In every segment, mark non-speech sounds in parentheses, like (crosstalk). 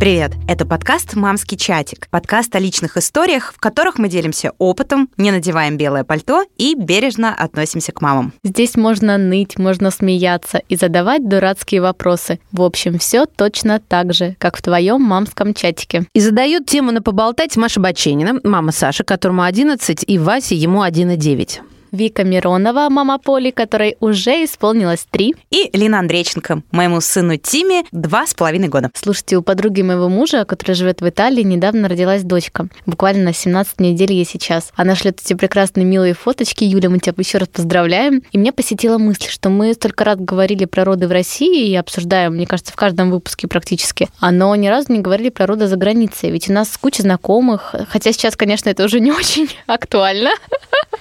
Привет! Это подкаст «Мамский чатик». Подкаст о личных историях, в которых мы делимся опытом, не надеваем белое пальто и бережно относимся к мамам. Здесь можно ныть, можно смеяться и задавать дурацкие вопросы. В общем, все точно так же, как в твоем мамском чатике. И задает тему на поболтать Маша Баченина, мама Саши, которому 11, и Васе ему 1,9. Вика Миронова, мама Поли, которой уже исполнилось три. И Лина Андрейченко, моему сыну Тиме, два с половиной года. Слушайте, у подруги моего мужа, которая живет в Италии, недавно родилась дочка. Буквально на 17 недель ей сейчас. Она шлет эти прекрасные милые фоточки. Юля, мы тебя еще раз поздравляем. И меня посетила мысль, что мы столько раз говорили про роды в России и обсуждаем, мне кажется, в каждом выпуске практически. А но ни разу не говорили про роды за границей. Ведь у нас куча знакомых. Хотя сейчас, конечно, это уже не очень (laughs) актуально.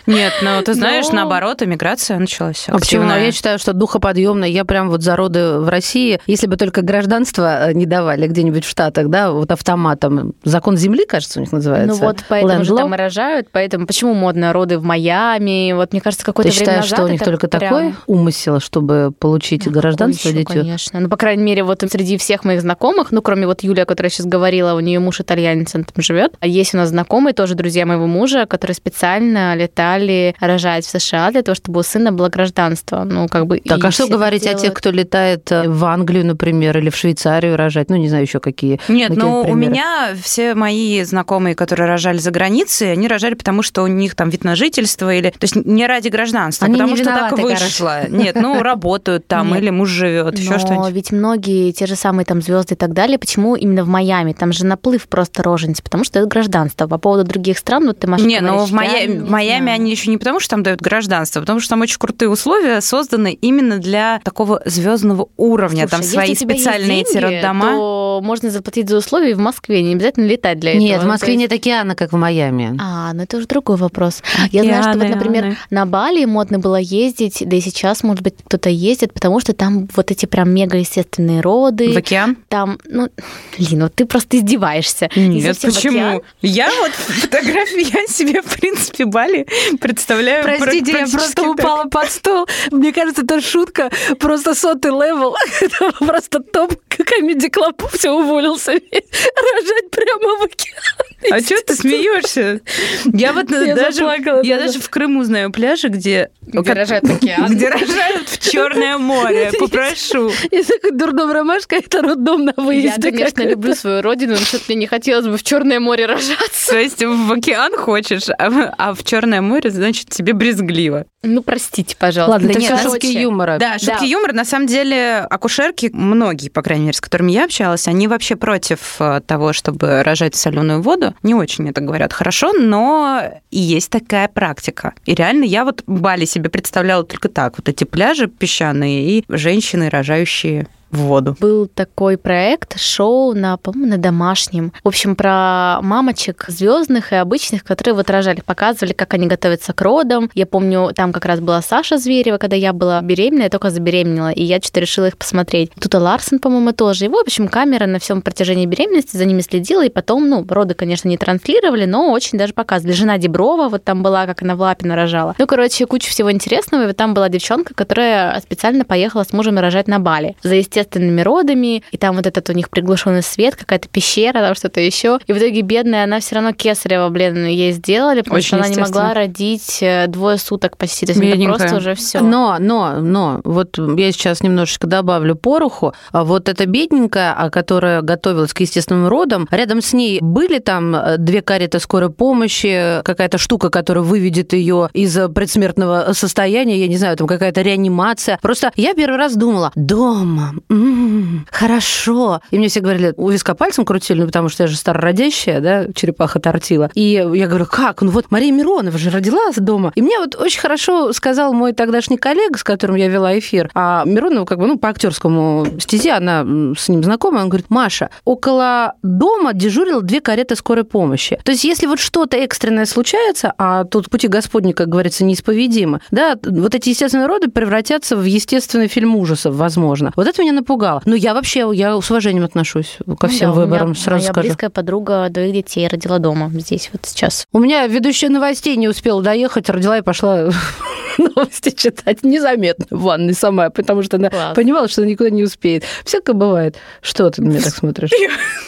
Нет, ну ты знаешь, Но... наоборот, эмиграция началась. А почему? Я считаю, что духоподъемно. Я прям вот за роды в России, если бы только гражданство э, не давали где-нибудь в Штатах, да, вот автоматом. Закон земли, кажется, у них называется. Ну вот поэтому же там и рожают, поэтому почему модно роды в Майами? Вот мне кажется, какое-то Ты время считаешь, что у них только прям... такой умысел, чтобы получить ну, гражданство еще, детей? Конечно. Ну, по крайней мере, вот среди всех моих знакомых, ну, кроме вот Юлия, которая сейчас говорила, у нее муж итальянец, он там живет. А есть у нас знакомые, тоже друзья моего мужа, которые специально летали рожать в США для того, чтобы у сына было гражданство. Ну, как бы так, а что говорить делают... о тех, кто летает э, в Англию, например, или в Швейцарию рожать? Ну, не знаю еще какие. Нет, ну, у меня все мои знакомые, которые рожали за границей, они рожали, потому что у них там вид на жительство или... То есть не ради гражданства, они потому что так вышло. Нет, ну, работают там, или муж живет, еще что-нибудь. ведь многие, те же самые там звезды и так далее, почему именно в Майами? Там же наплыв просто рожениц, потому что это гражданство. По поводу других стран, вот ты, Маша, Не, ну в Майами они еще не потому, что там дают гражданство, потому что там очень крутые условия созданы именно для такого звездного уровня. Слушай, там свои специальные эти роддома. То можно заплатить за условия в Москве, не обязательно летать для этого. Нет, в Москве есть... нет океана, как в Майами. А, ну это уже другой вопрос. Океаны, Я знаю, что вот, например, на Бали модно было ездить, да и сейчас, может быть, кто-то ездит, потому что там вот эти прям мега естественные роды. В океан? Там, ну, Лин, вот ты просто издеваешься. Нет, почему? Я вот (laughs) фотографии, я себе, в принципе, Бали представляю Простите, я просто упала под стол. Мне кажется, это шутка, просто сотый левел. (laughs) Это просто топ Comedy Club все уволился. (laughs) Рожать прямо в океане. А что ты смеешься? Я вот я даже, я даже в Крыму знаю пляжи, где... Где рожают в океан. (laughs) Где рожают в Черное море. Попрошу. И такой дурдом ромашка, это роддом на выезде. Я, конечно, люблю свою родину, но что-то мне не хотелось бы в Черное море рожаться. То есть в океан хочешь, а, а в Черное море, значит, тебе брезгливо. Ну, простите, пожалуйста. Ладно, это все шутки юмора. Да, шутки да. юмора. На самом деле, акушерки, многие, по крайней мере, с которыми я общалась, они вообще против э, того, чтобы рожать соленую воду. Не очень это говорят хорошо, но и есть такая практика. И реально я вот Бали себе представляла только так. Вот эти пляжи песчаные и женщины, рожающие в воду. Был такой проект, шоу на, по-моему, на домашнем. В общем, про мамочек звездных и обычных, которые вот рожали, показывали, как они готовятся к родам. Я помню, там как раз была Саша Зверева, когда я была беременна, я только забеременела, и я что-то решила их посмотреть. Тут Ларсон, по-моему, тоже. И, в общем, камера на всем протяжении беременности за ними следила, и потом, ну, роды, конечно, не транслировали, но очень даже показывали. Жена Деброва вот там была, как она в лапе нарожала. Ну, короче, куча всего интересного, и вот там была девчонка, которая специально поехала с мужем рожать на Бали. За естественно естественными родами, и там вот этот у них приглушенный свет, какая-то пещера, там что-то еще. И в итоге бедная, она все равно кесарево, блин, ей сделали, потому Очень что она не могла родить э, двое суток почти. То есть это просто уже все. Но, но, но, вот я сейчас немножечко добавлю пороху. А вот эта бедненькая, а которая готовилась к естественным родам, рядом с ней были там э, две кареты скорой помощи, какая-то штука, которая выведет ее из предсмертного состояния, я не знаю, там какая-то реанимация. Просто я первый раз думала, дома, м-м, хорошо. И мне все говорили, у виска пальцем крутили, ну, потому что я же старородящая, да, черепаха тортила. И я говорю, как? Ну вот Мария Миронова же родилась дома. И мне вот очень хорошо сказал мой тогдашний коллега, с которым я вела эфир, а Миронова как бы, ну, по актерскому стезе, она с ним знакома, он говорит, Маша, около дома дежурила две кареты скорой помощи. То есть если вот что-то экстренное случается, а тут пути Господни, как говорится, неисповедимы, да, вот эти естественные роды превратятся в естественный фильм ужасов, возможно. Вот это меня напугало. Но я вообще, я с уважением отношусь ко ну всем да, выборам, сразу моя скажу. близкая подруга двоих детей родила дома, здесь вот сейчас. У меня ведущая новостей не успела доехать, родила и пошла (laughs) новости читать незаметно в ванной сама, потому что она Класс. понимала, что она никуда не успеет. Всякое бывает. Что ты на меня так смотришь?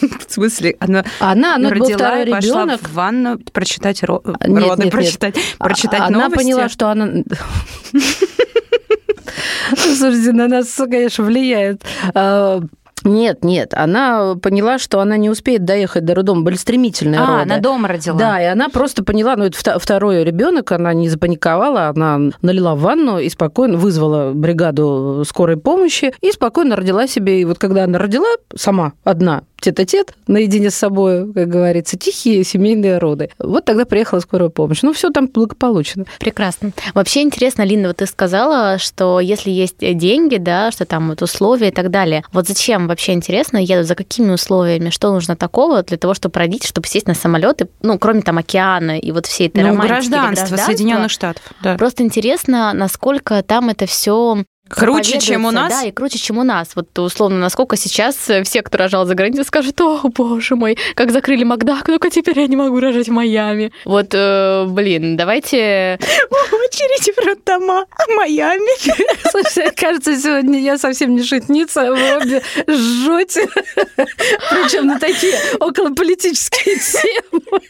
(laughs) В смысле? Она, она, она родила и пошла в ванну прочитать ро... нет, роды, нет, прочитать, нет. прочитать она новости. Она поняла, что она... (laughs) (laughs) Слушайте, на нас, конечно, влияет а, нет, нет, она поняла, что она не успеет доехать до роддома, были стремительные а, роды. она дома родила. Да, и она просто поняла, ну это второй ребенок, она не запаниковала, она налила ванну и спокойно вызвала бригаду скорой помощи и спокойно родила себе. И вот когда она родила сама одна, тет-а-тет, наедине с собой, как говорится, тихие семейные роды. Вот тогда приехала скорая помощь. Ну, все там благополучно. Прекрасно. Вообще интересно, Линда, вот ты сказала, что если есть деньги, да, что там вот условия и так далее. Вот зачем вообще интересно едут, за какими условиями, что нужно такого для того, чтобы родить, чтобы сесть на самолеты, ну, кроме там океана и вот всей этой ну, романтики гражданство, Соединенных Штатов. Да. Просто интересно, насколько там это все Круче, чем у нас? Да, и круче, чем у нас. Вот условно, насколько сейчас все, кто рожал за границей, скажут, о, боже мой, как закрыли Макдак, ну-ка теперь я не могу рожать в Майами. Вот, э, блин, давайте... Очередь в роддома Майами. Слушай, кажется, сегодня я совсем не шутница, вы обе жжете. Причем на такие околополитические темы.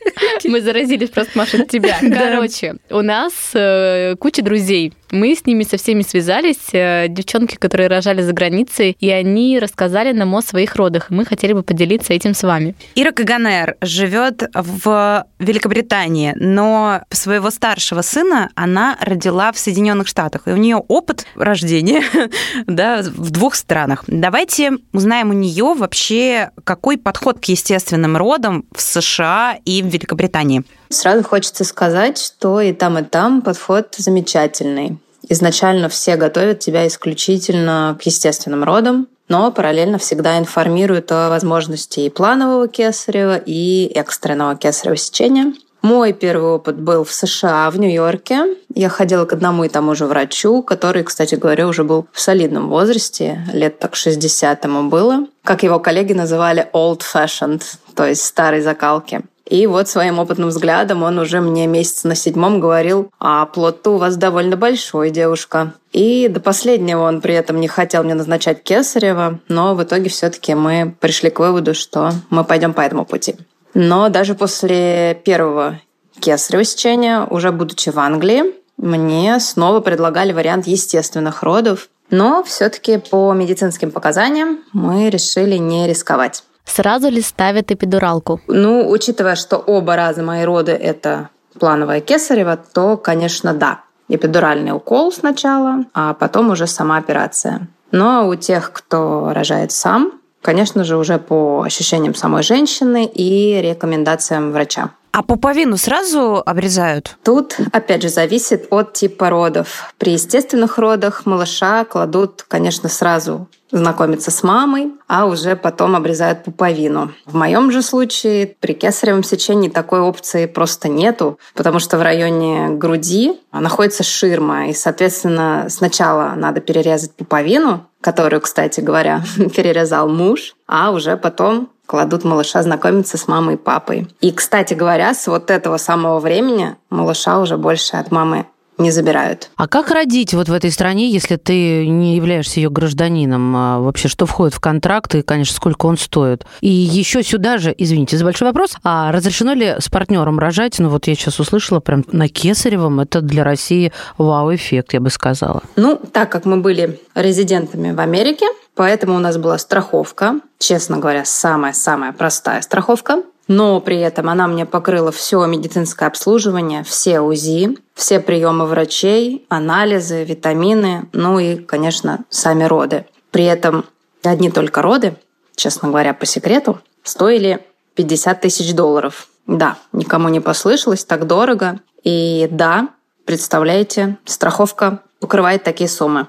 Мы заразились просто, Маша, от тебя. Короче, у нас э, куча друзей. Мы с ними со всеми связались, э, девчонки, которые рожали за границей, и они рассказали нам о своих родах. Мы хотели бы поделиться этим с вами. Ира Каганер живет в Великобритании, но своего старшего сына она родила в Соединенных Штатах. И у нее опыт рождения (laughs) да, в двух странах. Давайте узнаем у нее вообще, какой подход к естественным родам в США и в Великобритании. Сразу хочется сказать, что и там, и там подход замечательный. Изначально все готовят тебя исключительно к естественным родам, но параллельно всегда информируют о возможности и планового кесарева, и экстренного кесарева сечения. Мой первый опыт был в США, в Нью-Йорке. Я ходила к одному и тому же врачу, который, кстати говоря, уже был в солидном возрасте, лет так 60 ему было. Как его коллеги называли old-fashioned, то есть старой закалки. И вот своим опытным взглядом он уже мне месяц на седьмом говорил, а плод-то у вас довольно большой, девушка. И до последнего он при этом не хотел мне назначать Кесарева, но в итоге все-таки мы пришли к выводу, что мы пойдем по этому пути. Но даже после первого кесарева сечения, уже будучи в Англии, мне снова предлагали вариант естественных родов, но все-таки по медицинским показаниям мы решили не рисковать. Сразу ли ставят эпидуралку? Ну, учитывая, что оба раза мои роды – это плановая кесарева, то, конечно, да. Эпидуральный укол сначала, а потом уже сама операция. Но у тех, кто рожает сам, конечно же, уже по ощущениям самой женщины и рекомендациям врача. А пуповину сразу обрезают? Тут, опять же, зависит от типа родов. При естественных родах малыша кладут, конечно, сразу знакомиться с мамой, а уже потом обрезают пуповину. В моем же случае при кесаревом сечении такой опции просто нету, потому что в районе груди находится ширма, и, соответственно, сначала надо перерезать пуповину, которую, кстати говоря, (laughs) перерезал муж, а уже потом кладут малыша знакомиться с мамой и папой. И, кстати говоря, с вот этого самого времени малыша уже больше от мамы не забирают. А как родить вот в этой стране, если ты не являешься ее гражданином? А вообще, что входит в контракт и, конечно, сколько он стоит? И еще сюда же, извините за большой вопрос, а разрешено ли с партнером рожать? Ну вот я сейчас услышала прям на Кесаревом, это для России вау-эффект, я бы сказала. Ну, так как мы были резидентами в Америке, поэтому у нас была страховка, честно говоря, самая-самая простая страховка но при этом она мне покрыла все медицинское обслуживание, все УЗИ, все приемы врачей, анализы, витамины, ну и, конечно, сами роды. При этом одни только роды, честно говоря, по секрету, стоили 50 тысяч долларов. Да, никому не послышалось, так дорого. И да, представляете, страховка покрывает такие суммы.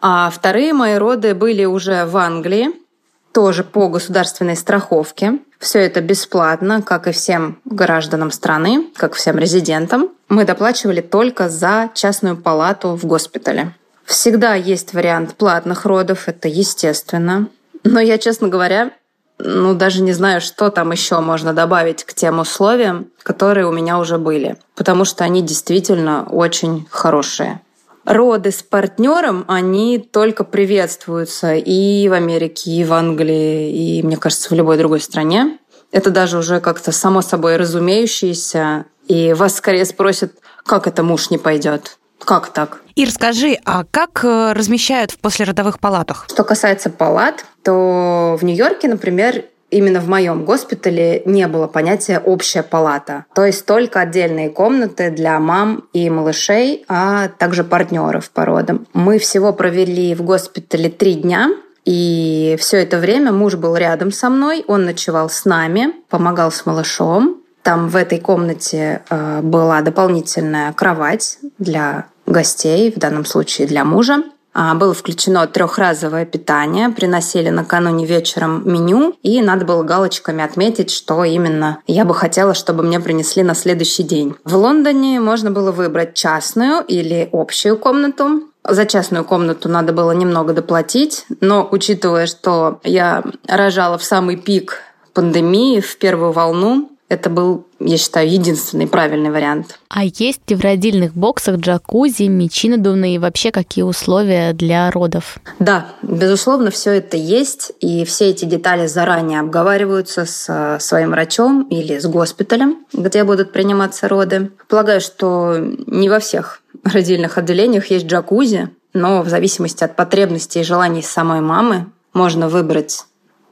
А вторые мои роды были уже в Англии, тоже по государственной страховке. Все это бесплатно, как и всем гражданам страны, как всем резидентам. Мы доплачивали только за частную палату в госпитале. Всегда есть вариант платных родов, это естественно. Но я, честно говоря, ну, даже не знаю, что там еще можно добавить к тем условиям, которые у меня уже были. Потому что они действительно очень хорошие. Роды с партнером, они только приветствуются и в Америке, и в Англии, и, мне кажется, в любой другой стране. Это даже уже как-то само собой разумеющееся. И вас скорее спросят, как это муж не пойдет. Как так? И расскажи, а как э, размещают в послеродовых палатах? Что касается палат, то в Нью-Йорке, например, именно в моем госпитале не было понятия общая палата. То есть только отдельные комнаты для мам и малышей, а также партнеров по родам. Мы всего провели в госпитале три дня. И все это время муж был рядом со мной, он ночевал с нами, помогал с малышом. Там в этой комнате э, была дополнительная кровать для гостей, в данном случае для мужа. А, было включено трехразовое питание, приносили накануне вечером меню, и надо было галочками отметить, что именно я бы хотела, чтобы мне принесли на следующий день. В Лондоне можно было выбрать частную или общую комнату. За частную комнату надо было немного доплатить, но учитывая, что я рожала в самый пик пандемии, в первую волну, это был, я считаю, единственный правильный вариант. А есть ли в родильных боксах джакузи, мечи надувные и вообще какие условия для родов? Да, безусловно, все это есть, и все эти детали заранее обговариваются с э, своим врачом или с госпиталем, где будут приниматься роды. Полагаю, что не во всех родильных отделениях есть джакузи, но в зависимости от потребностей и желаний самой мамы можно выбрать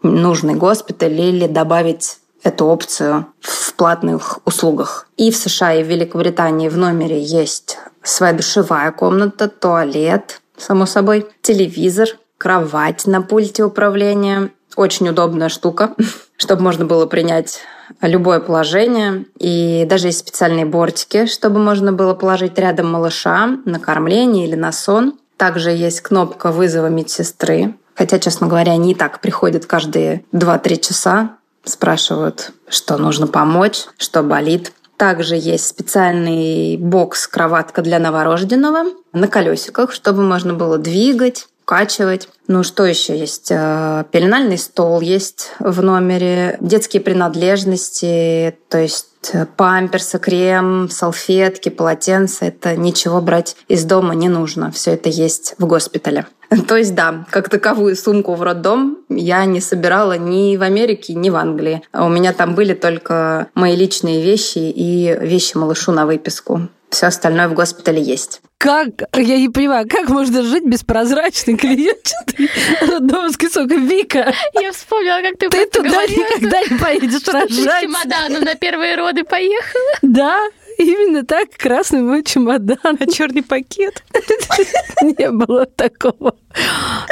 нужный госпиталь или добавить эту опцию в платных услугах. И в США, и в Великобритании в номере есть своя душевая комната, туалет, само собой, телевизор, кровать на пульте управления. Очень удобная штука, (laughs) чтобы можно было принять любое положение. И даже есть специальные бортики, чтобы можно было положить рядом малыша на кормление или на сон. Также есть кнопка вызова медсестры. Хотя, честно говоря, они и так приходят каждые 2-3 часа спрашивают, что нужно помочь, что болит. Также есть специальный бокс-кроватка для новорожденного на колесиках, чтобы можно было двигать, укачивать. Ну, что еще есть? Э, пеленальный стол есть в номере, детские принадлежности, то есть э, памперсы, крем, салфетки, полотенца. Это ничего брать из дома не нужно. Все это есть в госпитале. (laughs) То есть, да, как таковую сумку в роддом я не собирала ни в Америке, ни в Англии. У меня там были только мои личные вещи и вещи малышу на выписку. Все остальное в госпитале есть. Как, я не понимаю, как можно жить без прозрачной клиентчатой (laughs) роддомской сока Вика? Я вспомнила, как ты Ты туда говорила, никогда не поедешь рожать. Ты с чемоданом на первые роды поехала? Да, Именно так, красный мой чемодан. А черный пакет? (laughs) Не было такого.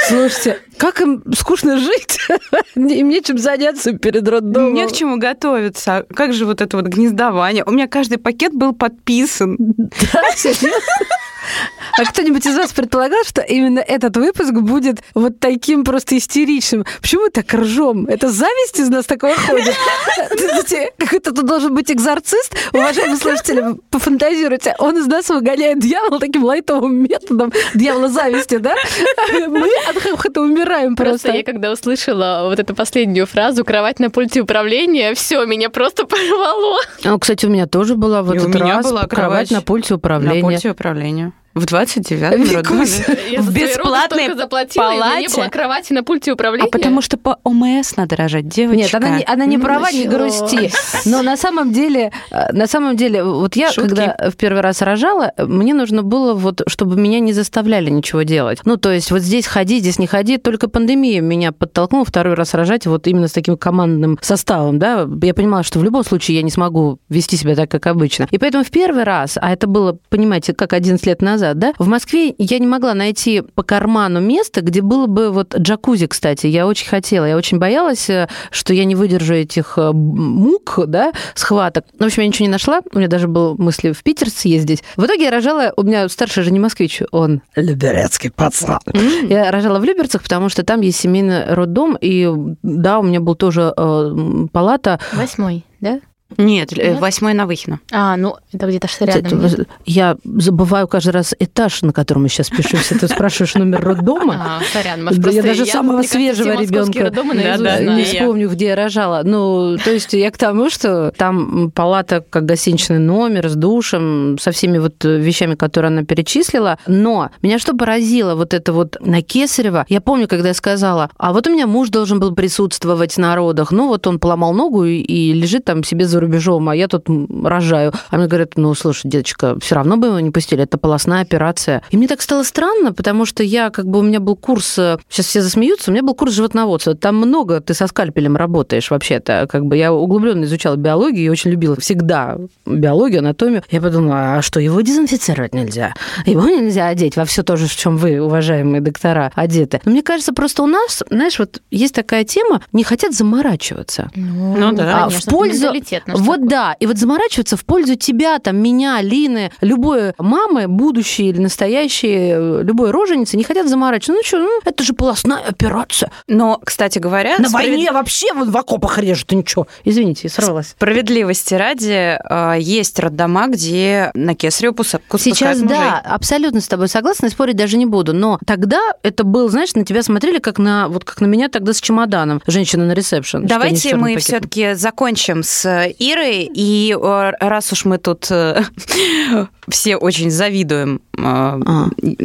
Слушайте, как им скучно жить? (laughs) Им нечем заняться перед роддомом. Не к чему готовиться. Как же вот это вот гнездование? У меня каждый пакет был подписан. Да? А кто-нибудь из вас предполагал, что именно этот выпуск будет вот таким просто истеричным? Почему мы так ржем? Это зависть из нас такого ходит? (laughs) Как это тут должен быть экзорцист? Уважаемые слушатели, пофантазируйте. Он из нас выгоняет дьявола таким лайтовым методом, дьявола зависти, да? Мы от хохота умираем просто. Просто я когда услышала вот эту последнюю фразу «кровать на пульте управления», все меня просто (laughs) порвало. А, кстати, у меня тоже была вот этот раз была кровать на пульте управления. На пульте управления. В 29-м роддоме. В бесплатной палате. не было кровати на пульте управления. А потому что по ОМС надо рожать, девочка. Нет, она не, она не ну, права, не грусти. (laughs) Но на самом деле, э, на самом деле, вот я, Шутки. когда в первый раз рожала, мне нужно было вот, чтобы меня не заставляли ничего делать. Ну, то есть вот здесь ходи, здесь не ходи. Только пандемия меня подтолкнула второй раз рожать вот именно с таким командным составом, да. Я понимала, что в любом случае я не смогу вести себя так, как обычно. И поэтому в первый раз, а это было, понимаете, как 11 лет назад, назад, да, в Москве я не могла найти по карману место, где было бы вот джакузи, кстати, я очень хотела, я очень боялась, э, что я не выдержу этих э, мук, да, схваток. В общем, я ничего не нашла, у меня даже был мысли в Питер съездить. В итоге я рожала, у меня старший же не москвич, он люберецкий пацан. Я рожала в Люберцах, потому что там есть семейный роддом, и да, у меня был тоже э, палата. Восьмой, да? Нет, э, восьмой на Выхино. А, ну, это где-то что рядом. Это- Я забываю каждый раз этаж, на котором мы сейчас пишемся. Ты спрашиваешь номер роддома? А, сорян, может, Да просто я даже самого мне кажется, свежего ребенка Да, да, знаю. не я. вспомню, где я рожала. Ну, то есть я к тому, что там палата как гостиничный номер с душем, со всеми вот вещами, которые она перечислила. Но меня что поразило, вот это вот на Кесарева, я помню, когда я сказала, а вот у меня муж должен был присутствовать на родах, ну вот он поломал ногу и, и лежит там себе за рубежом, а я тут рожаю. А мне говорят, ну, слушай, деточка, все равно бы его не пустили, это полостная операция. И мне так стало странно, потому что я, как бы, у меня был курс, э, сейчас все засмеются, у меня был курс животноводства. Там много, ты со скальпелем работаешь вообще-то. Как бы я углубленно изучала биологию и очень любила всегда биологию, анатомию. Я подумала, а что, его дезинфицировать нельзя? Его нельзя одеть во все то же, в чем вы, уважаемые доктора, одеты. Но мне кажется, просто у нас, знаешь, вот есть такая тема, не хотят заморачиваться. Ну да. А конечно, в пользу... наш Вот такой. да, и вот заморачиваться в пользу тебя, там, меня, Лины, любой мамы, будущей или настоящей, э, любой роженицы, не хотят заморачиваться. Ну что, ну, это же полостная операция. Но, кстати говоря, На справед- войне вообще вот в окопах режут, и ничего. Извините, сорвалась. Справедливости ради, э, есть роддома, где на кесарево пускают Сейчас мужей. да, абсолютно с тобой согласна, и спорить даже не буду. Но тогда это был, знаешь, на тебя смотрели как на вот как на меня тогда с чемоданом, женщина на ресепшн. Давайте мы все-таки закончим с Ирой. И э, раз уж мы тут э, (laughs) все очень завидуем А.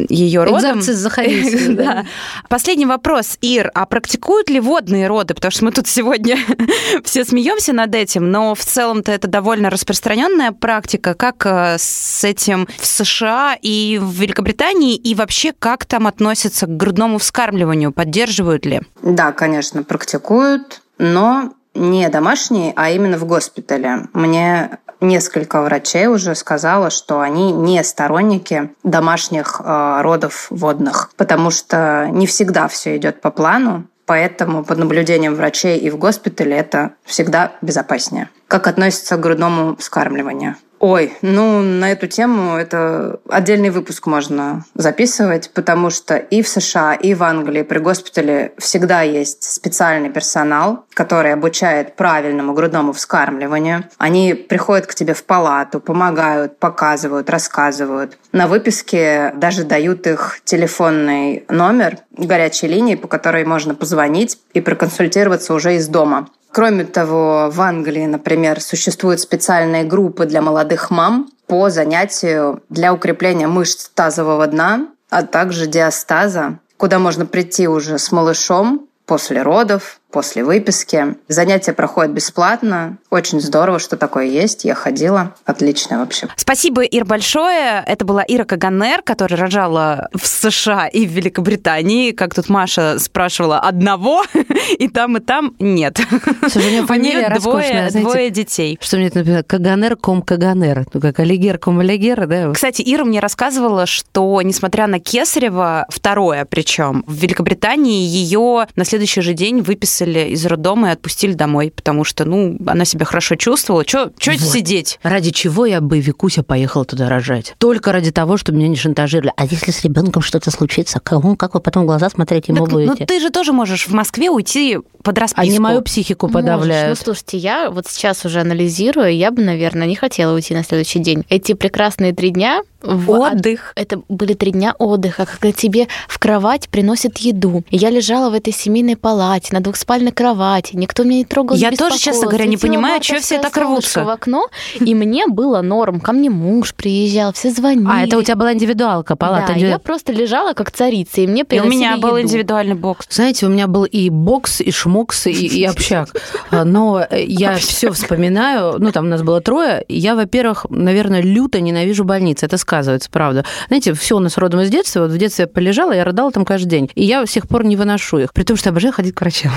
ее Захарийский, (laughs) да. Последний вопрос, Ир, а практикуют ли водные роды? Потому что мы тут сегодня (laughs) все смеемся над этим, но в целом-то это довольно распространенная практика. Как э, с этим в США и в Великобритании, и вообще как там относятся к грудному вскармливанию? Поддерживают ли? Да, конечно, практикуют, но не домашние, а именно в госпитале. Мне несколько врачей уже сказала, что они не сторонники домашних э, родов водных, потому что не всегда все идет по плану, поэтому под наблюдением врачей и в госпитале это всегда безопаснее. Как относится к грудному вскармливанию? Ой, ну на эту тему это отдельный выпуск можно записывать, потому что и в США, и в Англии при госпитале всегда есть специальный персонал, который обучает правильному грудному вскармливанию. Они приходят к тебе в палату, помогают, показывают, рассказывают. На выписке даже дают их телефонный номер горячей линии, по которой можно позвонить и проконсультироваться уже из дома. Кроме того, в Англии, например, существуют специальные группы для молодых мам по занятию для укрепления мышц тазового дна, а также диастаза, куда можно прийти уже с малышом после родов, после выписки. Занятия проходят бесплатно. Очень здорово, что такое есть. Я ходила. Отлично вообще. Спасибо, Ир, большое. Это была Ира Каганер, которая рожала в США и в Великобритании. Как тут Маша спрашивала, одного, (laughs) и там, и там нет. Слушай, у нее фамилия роскошная, двое, детей. Что мне это например, Каганер ком Каганер. Ну, как Алигер ком Алигер, да? Кстати, Ира мне рассказывала, что, несмотря на Кесарева, второе причем, в Великобритании ее на следующий же день выписали из роддома и отпустили домой, потому что, ну, она себя хорошо чувствовала. Че Вот. сидеть? Ради чего я бы, Викуся, поехала туда рожать? Только ради того, чтобы меня не шантажировали. А если с ребенком что-то случится, кому, как вы потом в глаза смотреть ему Так, ну, будете? ты же тоже можешь в Москве уйти под расписку. Они мою психику Можешь. подавляют. Ну, слушайте, я вот сейчас уже анализирую, я бы, наверное, не хотела уйти на следующий день. Эти прекрасные три дня в Отдых. Это были три дня отдыха, когда тебе в кровать приносят еду. Я лежала в этой семейной палате, на двухспальной кровати, никто меня не трогал, не Я тоже, честно говоря, не понимаю, чё все так рвутся. в окно, и мне было норм. Ко мне муж приезжал, все звонили. А, это у тебя была индивидуалка, палата Да, я просто лежала как царица, и мне И у меня был индивидуальный бокс. Знаете, у меня был и бокс, и шмокс, и, и общак. А, Но я все вспоминаю. Ну, там у нас было трое. Я, во-первых, наверное, люто ненавижу больницы. Это сказывается, правда. Знаете, все у нас родом из детства. Вот в детстве я полежала, я рыдала там каждый день. И я с сих пор не выношу их. При том, что обожаю ходить к врачам.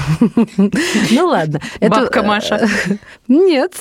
Ну, ладно. Бабка Маша. Нет.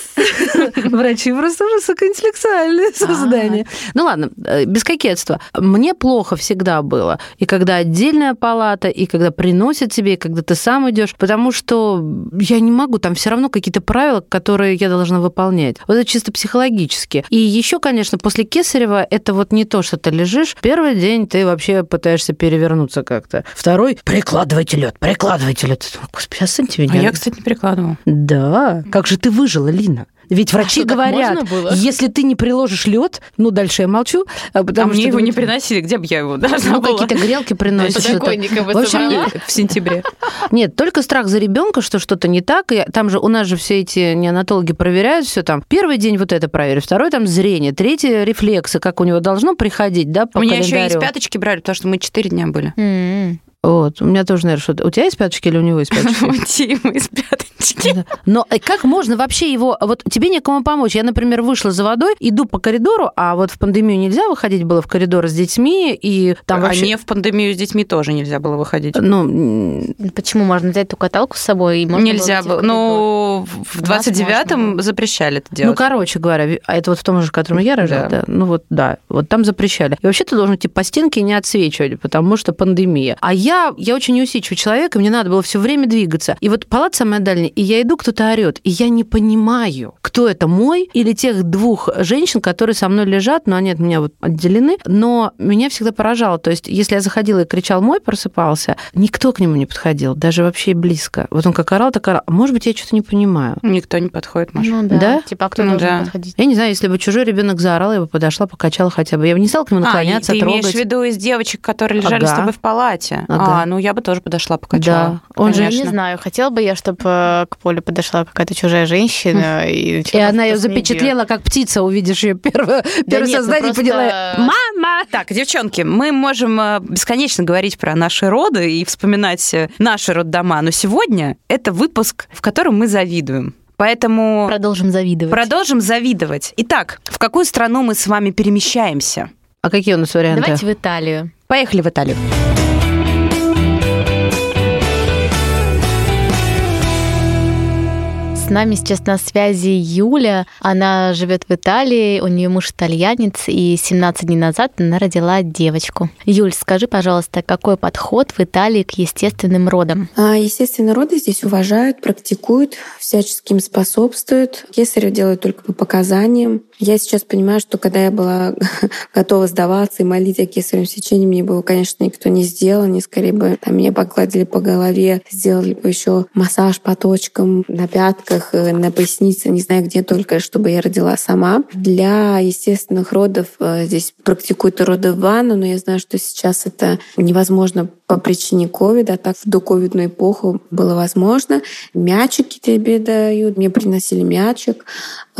Врачи просто высокоинтеллектуальные создания. Ну ладно, э, без кокетства. Мне плохо всегда было. И когда отдельная палата, и когда приносят тебе, и когда ты сам идешь, потому что я не могу, там все равно какие-то правила, которые я должна выполнять. Вот это чисто психологически. И еще, конечно, после Кесарева это вот не то, что ты лежишь. Первый день ты вообще пытаешься перевернуться как-то. Второй прикладывайте лед, прикладывайте лед. Господи, оцените А я, кстати, не перекладывала. Да. Как же ты выжила, Лина? Ведь врачи что, так говорят, если ты не приложишь лед, ну дальше я молчу, а А потому мне что его это не будет- приносили, где бы я его должна Ну, какие-то грелки приносят. В общем, в сентябре. Нет, только страх за ребенка, что что-то не так. И там же у нас же все эти неонатологи проверяют все там. Первый день вот это проверят, второй там зрение, третий рефлексы, как у него должно приходить, да, по У меня еще из календарю. пяточки брали, потому что мы четыре дня были. М. Вот, у меня тоже, наверное, что-то. У тебя есть пяточки или у него есть (laughs) пяточки? У Тимы из пяточки. Но э, как можно вообще его... Вот тебе некому помочь. Я, например, вышла за водой, иду по коридору, а вот в пандемию нельзя выходить было в коридор с детьми, и там А вообще... мне в пандемию с детьми тоже нельзя было выходить. Ну, Почему можно взять ту каталку с собой? И можно Нельзя было. Ну, в У нас можно 29-м было. запрещали это ну, делать. короче говоря, а это вот в том же, в котором я рожала, Да. Ну вот, да, вот там запрещали. И вообще ты должен идти по стенке не отсвечивать, потому что пандемия. А я, я очень неусидчивый человек, и мне надо было все время двигаться. И вот палата самая дальняя, и я иду, кто-то орет, и я не понимаю, кто это мой или тех двух женщин, которые со мной лежат, но они от меня вот отделены. Но меня всегда поражало. То есть, если я заходила и кричал мой, просыпался, никто к нему не подходил, даже вообще близко. Вот он как орал, так орал. Может быть, я что-то не понимаю. Никто не подходит, Маша. Ну да. Да? Типа, а кто Ну должен да. подходить? Я не знаю, если бы чужой ребенок заорал, я бы подошла, покачала хотя бы. Я бы не стала к нему А, и наклоняться, ты трогать. имеешь в виду из девочек, которые лежали Ага. с тобой в палате? Ага. А, ну я бы тоже подошла, покачала. Да. Он же- Конечно. не знаю, хотела бы я, чтобы к Поле подошла какая-то чужая женщина и... И она ее запечатлела, как птица, увидишь ее первое, первое нет, ну создание, просто- поняла, мама! Так, девчонки, мы можем э, бесконечно говорить про наши роды и вспоминать э, наши роддома, но сегодня это выпуск, в котором мы завидуем. Поэтому Продолжим завидовать. продолжим завидовать. Итак, в какую страну мы с вами перемещаемся? А какие у нас варианты? Давайте в Италию. Поехали в Италию. С нами сейчас на связи Юля. Она живет в Италии, у нее муж итальянец, и 17 дней назад она родила девочку. Юль, скажи, пожалуйста, какой подход в Италии к естественным родам? А, Естественно, роды здесь уважают, практикуют, всячески им способствуют. Кесарево делают только по показаниям. Я сейчас понимаю, что когда я была (laughs) готова сдаваться и молить о кесаревом сечении, мне бы, его, конечно, никто не сделал. Они скорее бы там, меня погладили по голове, сделали бы еще массаж по точкам на пятках, э, на пояснице, не знаю где только, чтобы я родила сама. Для естественных родов э, здесь практикуют роды в ванну, но я знаю, что сейчас это невозможно по причине ковида, а так в доковидную эпоху было возможно. Мячики тебе дают, мне приносили мячик.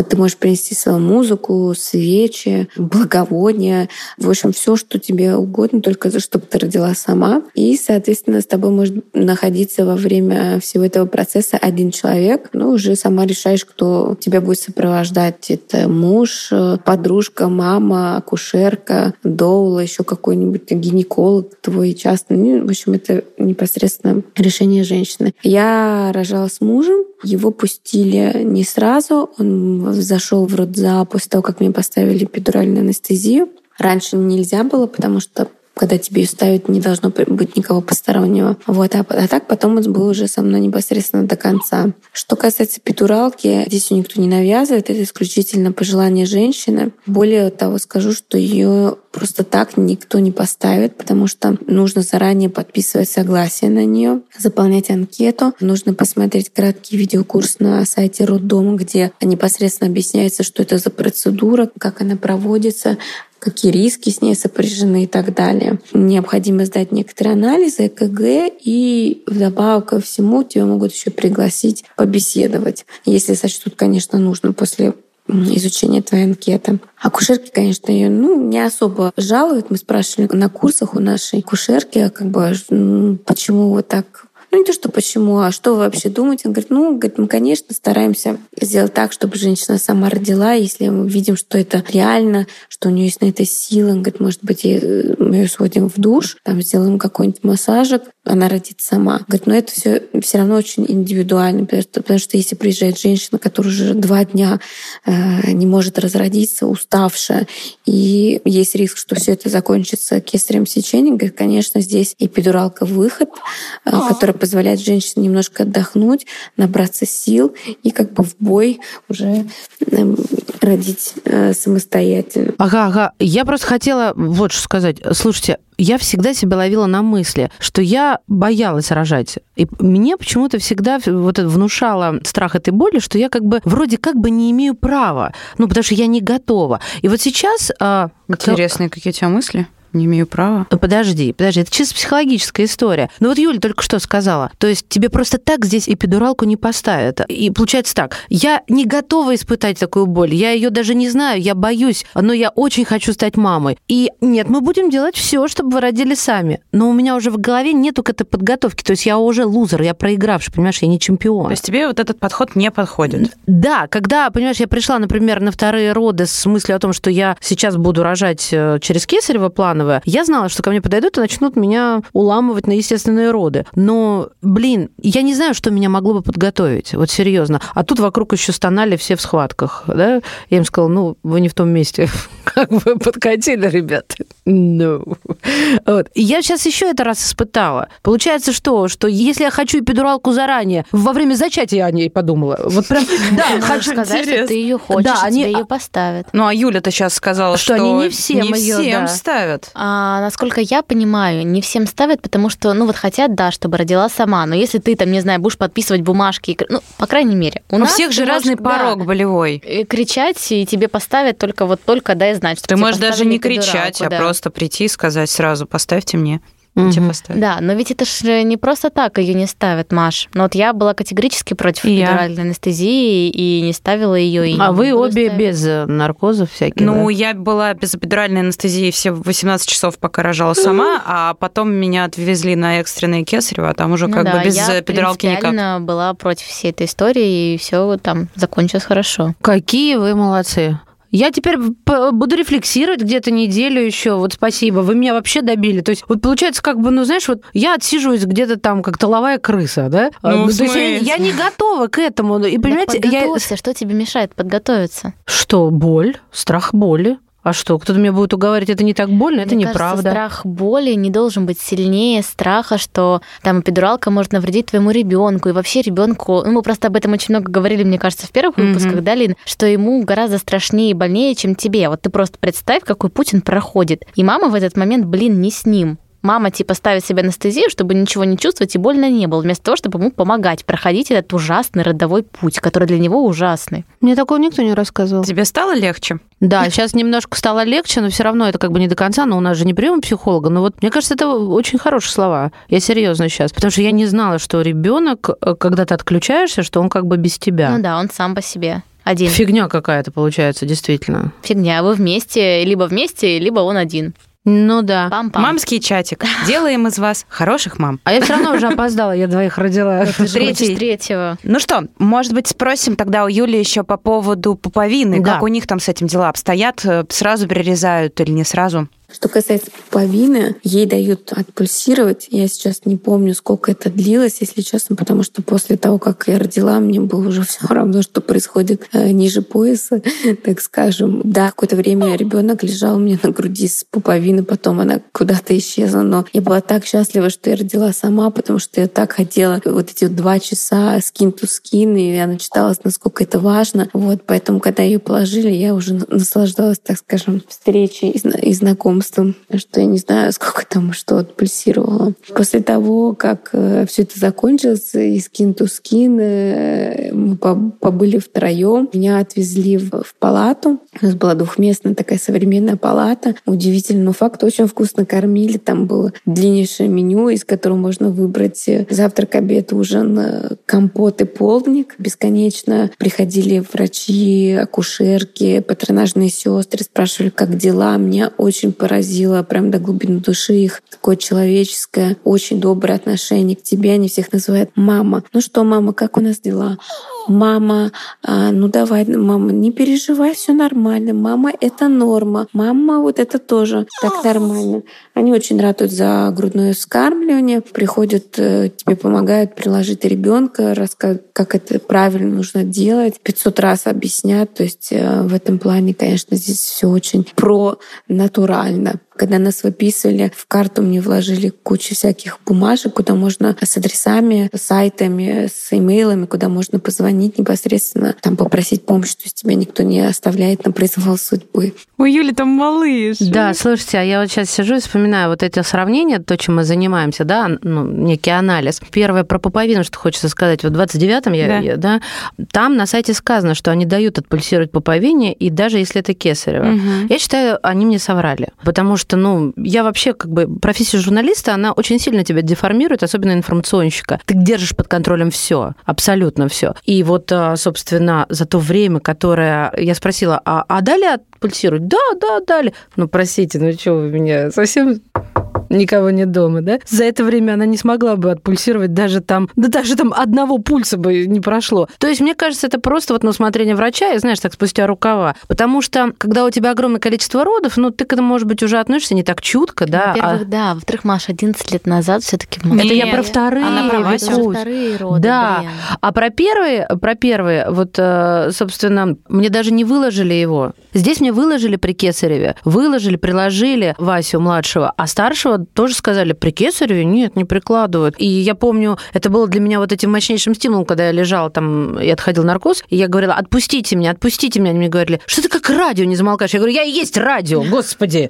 Ты можешь принести свою музыку, свечи, благовония, в общем, все, что тебе угодно, только чтобы ты родила сама. И, соответственно, с тобой может находиться во время всего этого процесса один человек. Ну, уже сама решаешь, кто тебя будет сопровождать. Это муж, подружка, мама, акушерка, доула, еще какой-нибудь гинеколог твой частный. Ну, в общем, это непосредственно решение женщины. Я рожала с мужем, его пустили не сразу. Он зашел в родзал после того, как мне поставили эпидуральную анестезию. Раньше нельзя было, потому что когда тебе ее ставят, не должно быть никого постороннего. Вот, а, а так потом он был уже со мной непосредственно до конца. Что касается эпидуралки, здесь ее никто не навязывает, это исключительно пожелание женщины. Более того, скажу, что ее просто так никто не поставит, потому что нужно заранее подписывать согласие на нее, заполнять анкету. Нужно посмотреть краткий видеокурс на сайте роддома, где непосредственно объясняется, что это за процедура, как она проводится, какие риски с ней сопряжены и так далее. Необходимо сдать некоторые анализы, ЭКГ, и вдобавок ко всему тебя могут еще пригласить побеседовать, если сочтут, конечно, нужно после изучения твоей анкеты. Акушерки, конечно, ее ну, не особо жалуют. Мы спрашивали на курсах у нашей акушерки, как бы, почему вот так ну, не то, что почему, а что вы вообще думаете? Он говорит, ну, говорит, мы, конечно, стараемся сделать так, чтобы женщина сама родила. Если мы видим, что это реально, что у нее есть на это сила, он говорит, может быть, мы ее сводим в душ, там сделаем какой-нибудь массажик, она родит сама. Говорит, но это все все равно очень индивидуально, потому что, потому что если приезжает женщина, которая уже два дня э, не может разродиться, уставшая, и есть риск, что все это закончится кесарем сечением, говорит, конечно, здесь эпидуралка выход, э, которая позволяет женщине немножко отдохнуть, набраться сил и как бы в бой уже эм, родить э, самостоятельно. Ага, ага. Я просто хотела вот что сказать. Слушайте, я всегда себя ловила на мысли, что я боялась рожать. И мне почему-то всегда вот это внушало страх этой боли, что я как бы вроде как бы не имею права. Ну, потому что я не готова. И вот сейчас... А, Интересные какие у тебя мысли? Не имею права. Ну, подожди, подожди, это чисто психологическая история. Ну вот Юля только что сказала. То есть тебе просто так здесь эпидуралку не поставят. И получается так, я не готова испытать такую боль. Я ее даже не знаю, я боюсь, но я очень хочу стать мамой. И нет, мы будем делать все, чтобы вы родили сами. Но у меня уже в голове нету к этой подготовки. То есть я уже лузер, я проигравший, понимаешь, я не чемпион. То есть тебе вот этот подход не подходит? Да, когда, понимаешь, я пришла, например, на вторые роды с мыслью о том, что я сейчас буду рожать э, через кесарево плановое, плановое, я знала, что ко мне подойдут и начнут меня уламывать на естественные роды. Но, блин, я не знаю, что меня могло бы подготовить, вот серьезно. А тут вокруг еще стонали все в схватках, да? Я им сказала, ну, вы не в том месте, (laughs) как вы подкатили, ребята. No. (laughs) Вот. И я сейчас еще это раз испытала. Получается, что? Что если я хочу эпидуралку заранее, во время зачатия я о ней подумала. Вот прям, (laughs) да, хочу сказать, что ты ее хочешь, да, они тебе ее поставят. Ну, а Юля-то сейчас сказала, что, что они не всем, не ее, всем да. ставят. А, насколько я понимаю, не всем ставят, потому что, ну вот хотят, да, чтобы родила сама. Но если ты там, не знаю, будешь подписывать бумажки, ну, по крайней мере, у, у нас всех же можешь, разный порог да, болевой. Кричать, и тебе поставят только вот только дай знать, что Ты можешь даже не кричать, а да. просто прийти и сказать сразу, поставьте мне угу. тебе. Да, но ведь это же не просто так ее не ставят, Маш. Но вот я была категорически против и эпидуральной анестезии и не ставила ее. А вы обе ставить. без э, наркозов всяких? Ну, да? я была без эпидуральной анестезии все 18 часов, пока рожала сама, а потом меня отвезли на экстренное кесарево, а там уже ну как да, бы без я эпидуралки никак. Я была против всей этой истории, и все там закончилось хорошо. Какие вы молодцы. Я теперь буду рефлексировать где-то неделю еще. Вот спасибо, вы меня вообще добили. То есть вот получается как бы, ну знаешь, вот я отсиживаюсь где-то там как толовая крыса, да? Ну, То есть я, я не готова к этому. И понимаете, да я... что тебе мешает подготовиться? Что, боль, страх боли. А что, кто-то меня будет уговаривать, это не так больно, это Мне неправда. Кажется, страх боли не должен быть сильнее страха, что там эпидуралка может навредить твоему ребенку и вообще ребенку. Ну, мы просто об этом очень много говорили, мне кажется, в первых mm-hmm. выпусках, да, Лин, что ему гораздо страшнее и больнее, чем тебе. Вот ты просто представь, какой Путин проходит. И мама в этот момент, блин, не с ним мама типа ставит себе анестезию, чтобы ничего не чувствовать и больно не было, вместо того, чтобы ему помогать проходить этот ужасный родовой путь, который для него ужасный. Мне такого никто не рассказывал. Тебе стало легче? Да, сейчас немножко стало легче, но все равно это как бы не до конца, но у нас же не прием психолога. Но вот мне кажется, это очень хорошие слова. Я серьезно сейчас. Потому что я не знала, что ребенок, э, когда ты отключаешься, что он как бы без тебя. Ну да, он сам по себе один. Фигня какая-то получается, действительно. Фигня. Вы вместе, либо вместе, либо он один. Ну да. Пам-пам. Мамский чатик. (laughs) Делаем из вас хороших мам. А я все равно уже опоздала, я двоих родила. Третий. третьего. Ну что, может быть, спросим тогда у Юли еще по поводу пуповины. Да. Как у них там с этим дела обстоят? Сразу перерезают или не сразу? Что касается пуповины, ей дают отпульсировать. Я сейчас не помню, сколько это длилось, если честно, потому что после того, как я родила, мне было уже (laughs) все равно, что происходит э, ниже пояса, (laughs) так скажем. Да, какое-то время ребенок лежал меня на груди с пуповиной, потом она куда-то исчезла, но я была так счастлива, что я родила сама, потому что я так хотела вот эти два часа skin to skin, и я начиталась, насколько это важно. Вот, поэтому, когда ее положили, я уже наслаждалась, так скажем, встречей и знакомством знакомством, что я не знаю, сколько там что отпульсировало. После того, как э, все это закончилось, и скин ту скин, мы побыли втроем. Меня отвезли в, палату. У нас была двухместная такая современная палата. Удивительный факт, очень вкусно кормили. Там было длиннейшее меню, из которого можно выбрать завтрак, обед, ужин, компот и полдник. Бесконечно приходили врачи, акушерки, патронажные сестры, спрашивали, как дела. Мне очень прям до глубины души их такое человеческое, очень доброе отношение к тебе. Они всех называют мама. Ну что, мама, как у нас дела? Мама, а, ну давай, мама, не переживай, все нормально. Мама, это норма. Мама, вот это тоже так нормально. Они очень радуют за грудное вскармливание, приходят, э, тебе помогают приложить ребенка, рассказывают, как это правильно нужно делать, 500 раз объяснят. То есть э, в этом плане, конечно, здесь все очень про натурально. Когда нас выписывали, в карту мне вложили кучу всяких бумажек, куда можно с адресами, с сайтами, с имейлами, куда можно позвонить непосредственно, там попросить помощи, то есть тебя никто не оставляет на произвол судьбы. У Юли там малыш. Да, слушайте, а я вот сейчас сижу и вспоминаю вот эти сравнения, то, чем мы занимаемся, да, ну, некий анализ. Первое про пуповину, что хочется сказать. Вот в 29-м я, Да. я, да, там на сайте сказано, что они дают отпульсировать пуповине, и даже если это кесарево. Мгм. Я считаю, они мне соврали. Потому что, ну, я вообще, как бы, профессия журналиста, она очень сильно тебя деформирует, особенно информационщика. Ты держишь под контролем все, абсолютно все. И вот, а, собственно, за то время, которое я спросила, а, а дали отпульсировать? Да, да, дали. Ну, простите, ну что вы меня совсем никого нет дома, да? За это время она не смогла бы отпульсировать даже там, да даже там одного пульса бы не прошло. То есть, мне кажется, это просто вот на усмотрение врача, и, знаешь, так спустя рукава. Потому что, когда у тебя огромное количество родов, ну, ты к этому, может быть, уже относишься не так чутко, да? Во-первых, а- да. Во-вторых, Маша, 11 лет назад все таки Это я Нет, про вторые. она про. Васю. вторые роды, Да. блин. А про первые, про первые, вот, э, собственно, мне даже не выложили его. Здесь мне выложили при Кесареве, выложили, приложили Васю младшего, а старшего тоже сказали, при Кесареве нет, не прикладывают. И я помню, это было для меня вот этим мощнейшим стимулом, когда я лежала там и отходил наркоз, и я говорила, отпустите меня, отпустите меня. Они мне говорили, что ты как радио не замолкаешь? Я говорю, я и есть радио, господи.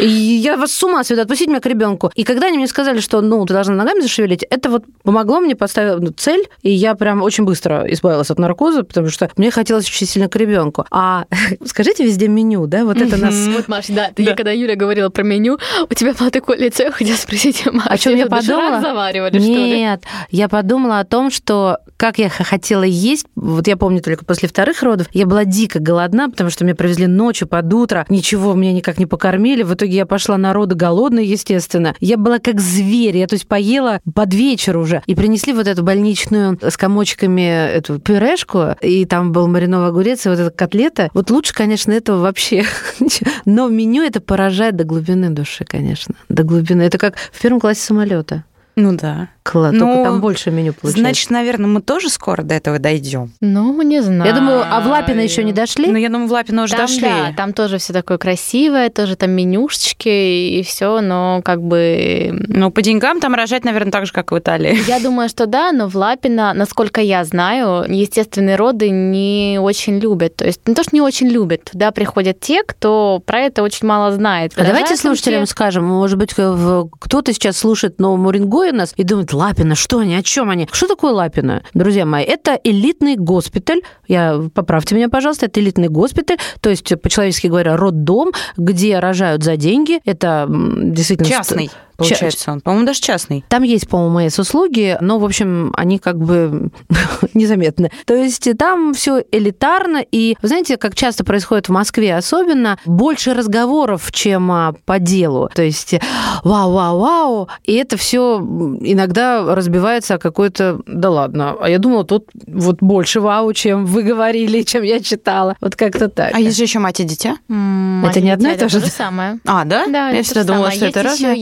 И я вас с ума сведу, отпустите меня к ребенку. И когда они мне сказали, что, ну, ты должна ногами зашевелить, это вот помогло мне поставить ну, цель, и я прям очень быстро избавилась от наркоза, потому что мне хотелось очень сильно к ребенку. А (laughs) скажите везде меню, да, вот это нас... Вот, Маш, да, ты, когда Юля говорила про меню, у тебя было такое лицо, я хотела спросить, Маш, О чем я подумала? заваривали? Нет, я подумала о том, что как я хотела есть, вот я помню только после вторых родов, я была дико голодна, потому что меня привезли ночью под утро, ничего меня никак не покормили, в итоге я пошла на роды голодная, естественно. Я была как зверь, я то есть поела под вечер уже, и принесли вот эту больничную с комочками эту пюрешку, и там был мариновый огурец, и вот эта котлета. Вот лучше, конечно, этого вообще. (laughs) Но меню это поражает до глубины души, конечно, до глубины. Это как в первом классе самолета. Ну да. Класс, Ну, только там больше меню получается. Значит, наверное, мы тоже скоро до этого дойдем. Ну, не знаю. я думаю, а в Лапино еще не дошли? Ну, я думаю, в Лапино уже там, дошли. Да, там тоже все такое красивое, тоже там менюшечки и все, но как бы... Ну, по деньгам там рожать, наверное, так же, как и в Италии. (laughs) Я думаю, что да, но в Лапино, насколько я знаю, естественные роды не очень любят. То есть не то, что не очень любят. Туда приходят те, кто про это очень мало знает. А давайте Рожают слушателям те- скажем, может быть, кто-то сейчас слушает Новому Уренгое нас и думает, Лапино, что они, о чем они? Что такое Лапино? Друзья мои, это элитный госпиталь, я, поправьте меня, пожалуйста, это элитный госпиталь, то есть, по-человечески говоря, роддом, где рожают за деньги, это действительно... Частный, получается он. По-моему, даже частный. Там есть, по-моему, МС-услуги, но, в общем, они как бы (laughs) незаметны. То есть там все элитарно, и, вы знаете, как часто происходит в Москве особенно, больше разговоров, чем а, по делу. То есть вау-вау-вау, и это все иногда разбивается о какой-то, да ладно, а я думала, тут вот больше вау, чем вы говорили, (laughs) чем я читала. Вот как-то так. А есть же еще мать и дитя. М, Это не одно и то же? самое. А, да? Да, я всегда думала, что это Есть еще разное.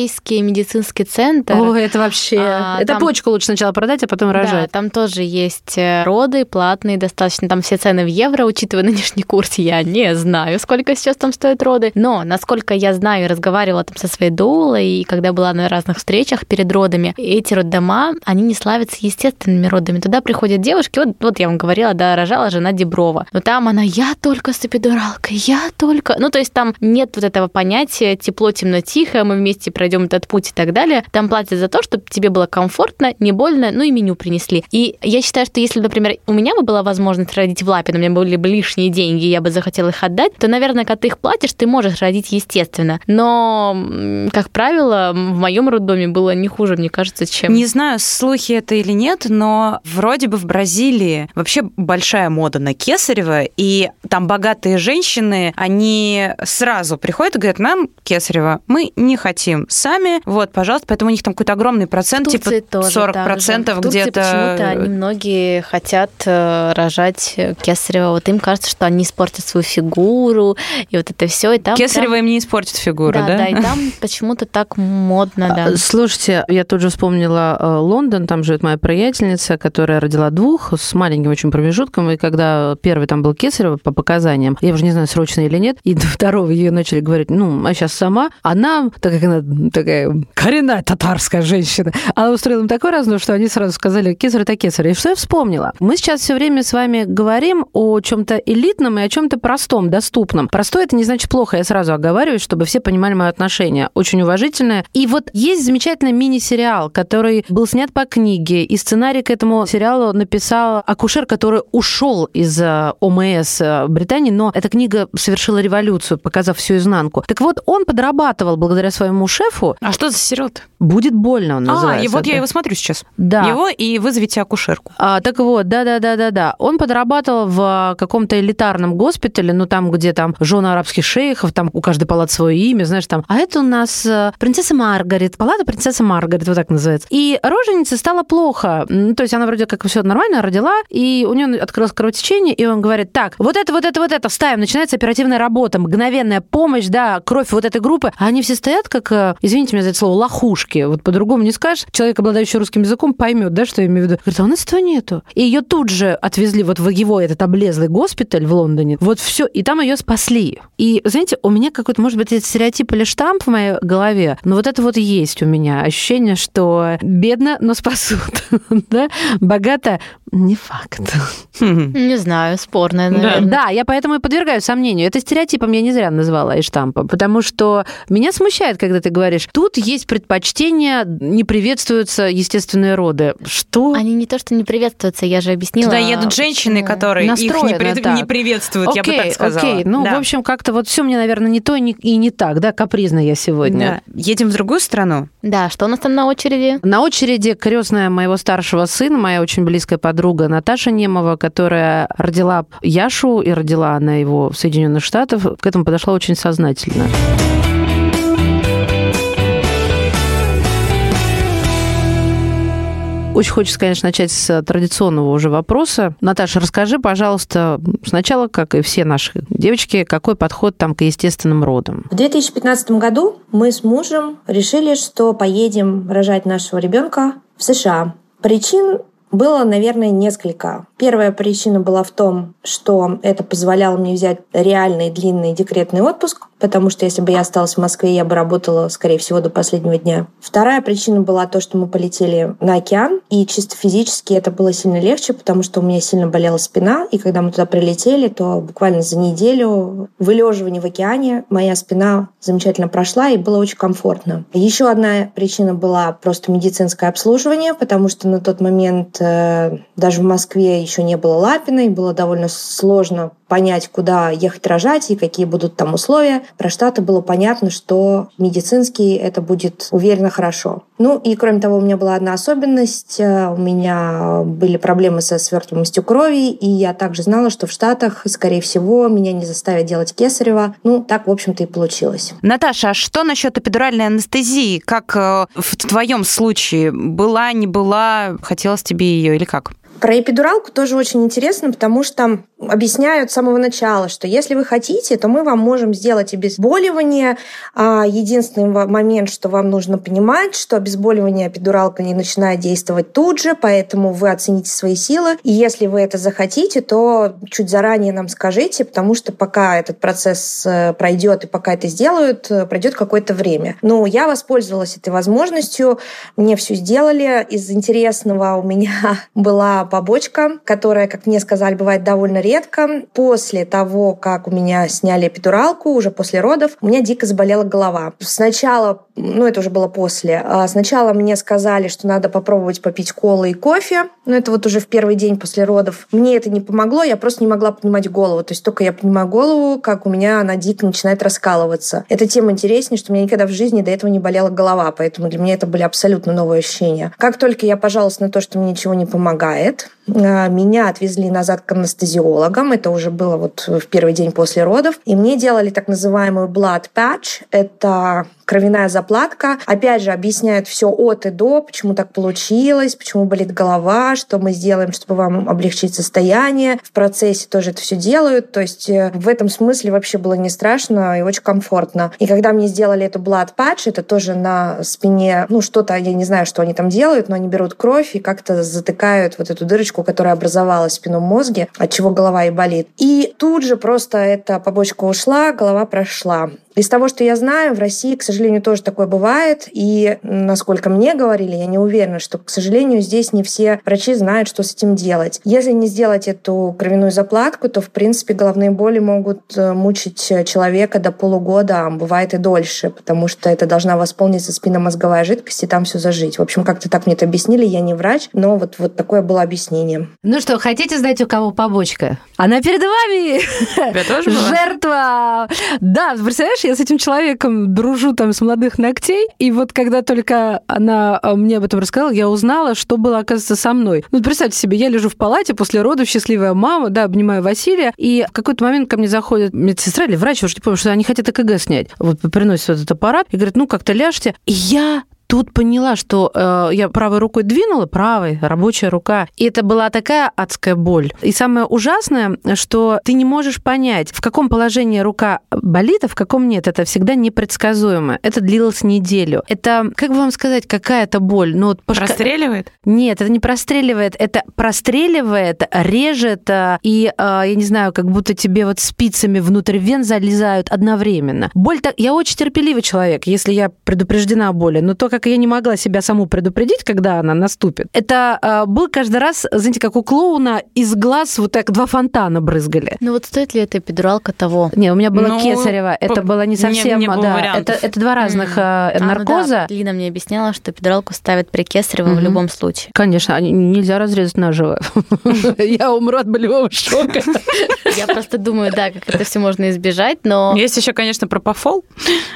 Европейский медицинский центр. Ой, это вообще... А, это там- почку лучше сначала продать, а потом Да, рожать. там тоже есть э, роды платные достаточно. Там все цены в евро, учитывая (laughs) нынешний курс, я не знаю, сколько сейчас там стоят роды. Но, насколько я знаю разговаривала там со своей доулой, и когда была на разных встречах перед родами, эти роддома, они не славятся естественными родами. Туда приходят девушки, вот, вот я вам говорила, да, рожала жена Деброва. Но там она, я только с эпидуралкой, я только... Ну, то есть там нет вот этого понятия тепло, темно, тихо, мы вместе пройдем этот путь и так далее. Там платят за то, чтобы тебе было комфортно, не больно, ну и меню принесли. И я считаю, что если, например, у меня бы была возможность родить в Лапе, но у меня были бы лишние деньги, я бы захотела их отдать, то, наверное, когда ты их платишь, ты можешь родить естественно. Но, как правило, в моем роддоме было не хуже, мне кажется, чем... Не знаю, слухи это или нет, но вроде бы в Бразилии вообще большая мода на кесарево, и там богатые женщины, они сразу приходят и говорят, нам кесарево мы не хотим. Сами, вот, пожалуйста, поэтому у них там какой-то огромный процент, В типа тоже 40 так же. процентов В Турции где-то. почему-то они многие хотят э, рожать кесарево. Вот им кажется, что они испортят свою фигуру, и вот это все. И там Кесарево прям- им не испортит фигуру, да, да? да, и там почему-то так модно, да. А, Слушайте, я тут же вспомнила э, Лондон, там живет моя приятельница, которая родила двух с маленьким очень промежутком, и когда первый там был кесарево по показаниям, я уже не знаю, срочно или нет, и до (laughs) второго ее начали говорить, ну, а сейчас сама, она, так как она такая коренная татарская женщина, она устроила им такой разнос, что они сразу сказали, кесарь это кесарь. И что я вспомнила? Мы сейчас все время с вами говорим о чем-то элитном и о чем-то простом, доступном. Простое это не значит плохо, я сразу оговариваюсь, чтобы все понимали мое отношение. Очень уважительное. И вот есть замечательный мини-сериал, который был снят по книге, и сценарий к этому сериалу написал акушер, который ушел из э, ОМС э, Британии, но эта книга совершила революцию, показав всю изнанку. Так вот, он подрабатывал благодаря своему шефу. А что за сериал «Будет больно» он А, называется. и вот я Да. его смотрю сейчас. Да. Его и вызовите акушерку. А, так вот, да-да-да-да-да. Он подрабатывал в а, каком-то элитарном госпитале, ну там, где там жены арабских шейхов, там у каждой палаты свое имя, знаешь, там. А это у нас э, принцесса Маргарет, палата принцесса Маргарет, вот так называется. И роженице стало плохо. М, То есть она вроде как все нормально родила, и у нее открылось кровотечение, и он говорит, так, вот это, вот это, вот это, вставим, начинается оперативная работа, мгновенная помощь, да, кровь вот этой группы. А они все стоят как, э, извините меня за это слово, лохушки. Вот по-другому не скажешь. Человек, обладающий русским языком, поймет, да, что я имею в виду. Говорит, а у нас этого нету. И ее тут же отвезли вот в его этот облезлый госпиталь в Лондоне. Вот все, и там ее спасли. И, знаете, у меня какой-то, может быть, это стереотип или штамп в моей голове, но вот это вот есть у меня ощущение, что бедно, но спасут. (laughs) да? Богато не факт. Хм. Не знаю, спорное, Да. наверное. Да, я поэтому и подвергаю сомнению. Это стереотипом я не зря назвала и штампом, потому что меня смущает, когда ты говоришь, тут есть предпочтение, не приветствуются естественные роды. Что? Они не то, что не приветствуются, я же объяснила. Туда едут женщины, которые их не, так. не приветствуют, я бы так сказала. Окей, ну, Да. в общем, как-то вот все мне, наверное, не то и не, и не так, да, капризно я сегодня. Да. Едем в другую страну. Да, что у нас там на очереди? На очереди крестная моего старшего сына, моя очень близкая подруга Наташа Немова, которая родила Яшу и родила она его в Соединенных Штатах, к этому подошла очень сознательно. Очень хочется, конечно, начать с традиционного уже вопроса. Наташа, расскажи, пожалуйста, сначала, как и все наши девочки, какой подход там к естественным родам? В 2015 году мы с мужем решили, что поедем рожать нашего ребенка в США. Причин было, наверное, несколько. Первая причина была в том, что это позволяло мне взять реальный длинный декретный отпуск, потому что если бы я осталась в Москве, я бы работала, скорее всего, до последнего дня. Вторая причина была то, что мы полетели на океан, и чисто физически это было сильно легче, потому что у меня сильно болела спина, и когда мы туда прилетели, то буквально за неделю вылеживания в океане моя спина замечательно прошла, и было очень комфортно. Еще одна причина была просто медицинское обслуживание, потому что на тот момент э, даже в Москве еще не было Лапина, и было довольно сложно понять, куда ехать рожать и какие будут там условия. Про Штаты было понятно, что медицинский это будет уверенно хорошо. Ну и кроме того, у меня была одна особенность. Э, У меня были проблемы со свертываемостью крови, и я также знала, что в Штатах, скорее всего, меня не заставят делать кесарево. Ну, так, в общем-то, и получилось. Наташа, а что насчет эпидуральной анестезии? Как э, в твоем случае? Была, не была? Хотелось тебе ее или как? Про эпидуралку тоже очень интересно, потому что объясняют с самого начала, что если вы хотите, то мы вам можем сделать обезболивание. А единственный момент, что вам нужно понимать, что обезболивание эпидуралка не начинает действовать тут же, поэтому вы оцените свои силы. И если вы это захотите, то чуть заранее нам скажите, потому что пока этот процесс э, пройдет и пока это сделают, э, пройдет какое-то время. Но я воспользовалась этой возможностью, мне все сделали. Из интересного у меня (laughs) была побочка, которая, как мне сказали, бывает довольно редко. После того, как у меня сняли эпидуралку, уже после родов, у меня дико заболела голова. Сначала, ну это уже было после, а сначала мне сказали, что надо попробовать попить колы и кофе. Но это вот уже в первый день после родов. Мне это не помогло, я просто не могла поднимать голову. То есть только я поднимаю голову, как у меня она дико начинает раскалываться. Это тем интереснее, что у меня никогда в жизни до этого не болела голова, поэтому для меня это были абсолютно новые ощущения. Как только я пожаловалась на то, что мне ничего не помогает, а, меня отвезли назад к анестезиологам. Это уже было вот в первый день после родов. И мне делали так называемую blood patch. Это кровяная заплатка. Опять же, объясняет все от и до, почему так получилось, почему болит голова, что мы сделаем, чтобы вам облегчить состояние. В процессе тоже это все делают. То есть э, в этом смысле вообще было не страшно и очень комфортно. И когда мне сделали эту blood patch, это тоже на спине, ну что-то, я не знаю, что они там делают, но они берут кровь и как-то затыкают вот эту дырочку, которая образовалась в спинном мозге, от чего голова и болит. И тут же просто эта побочка ушла, голова прошла. Из того, что я знаю, в России, к сожалению, тоже такое бывает. И, насколько мне говорили, я не уверена, что, к сожалению, здесь не все врачи знают, что с этим делать. Если не сделать эту кровяную заплатку, то, в принципе, головные боли могут э, мучить человека до полугода, а бывает и дольше, потому что это должна восполниться спинномозговая жидкость, и там все зажить. В общем, как-то так мне это объяснили. Я не врач, но вот, вот такое было объяснение. Ну что, хотите знать, у кого побочка? Она перед вами! Жертва! Да, представляешь, я с этим человеком дружу там с молодых ногтей, и вот когда только она а, мне об этом рассказала, я узнала, что было, оказывается, со мной. Ну, представьте себе, я лежу в палате после родов, счастливая мама, да, обнимаю Василия, и в какой-то момент ко мне заходит медсестра или врач, уже не помню, что они хотят ЭКГ снять. Вот приносят этот аппарат и говорят, ну, как-то ляжьте. И я тут поняла, что э, я правой рукой двинула, правой, рабочая рука, и это была такая адская боль. И самое ужасное, что ты не можешь понять, в каком положении рука болит, а в каком нет. Это всегда непредсказуемо. Это длилось неделю. Это, как бы вам сказать, какая-то боль? Ну, вот пошка... Простреливает? Нет, это не простреливает. Это простреливает, режет, э, и, э, я не знаю, как будто тебе вот спицами внутрь вен залезают одновременно. Боль так... Я очень терпеливый человек, если я предупреждена о боли, но то, как как я не могла себя саму предупредить, когда она наступит, это э, был каждый раз, знаете, как у клоуна из глаз вот так два фонтана брызгали. Ну вот стоит ли эта эпидуралка того? Не, у меня было ну, кесарево. Это было не совсем, не, не да, это, это два разных mm. э, наркоза. А, ну да. Лина мне объясняла, что эпидуралку ставят при кесарево mm-hmm. в любом случае. Конечно, нельзя разрезать наживо. (laughs) Я умру от болевого шока. Я просто думаю, да, как это все можно избежать, но... Есть еще, конечно, пропофол.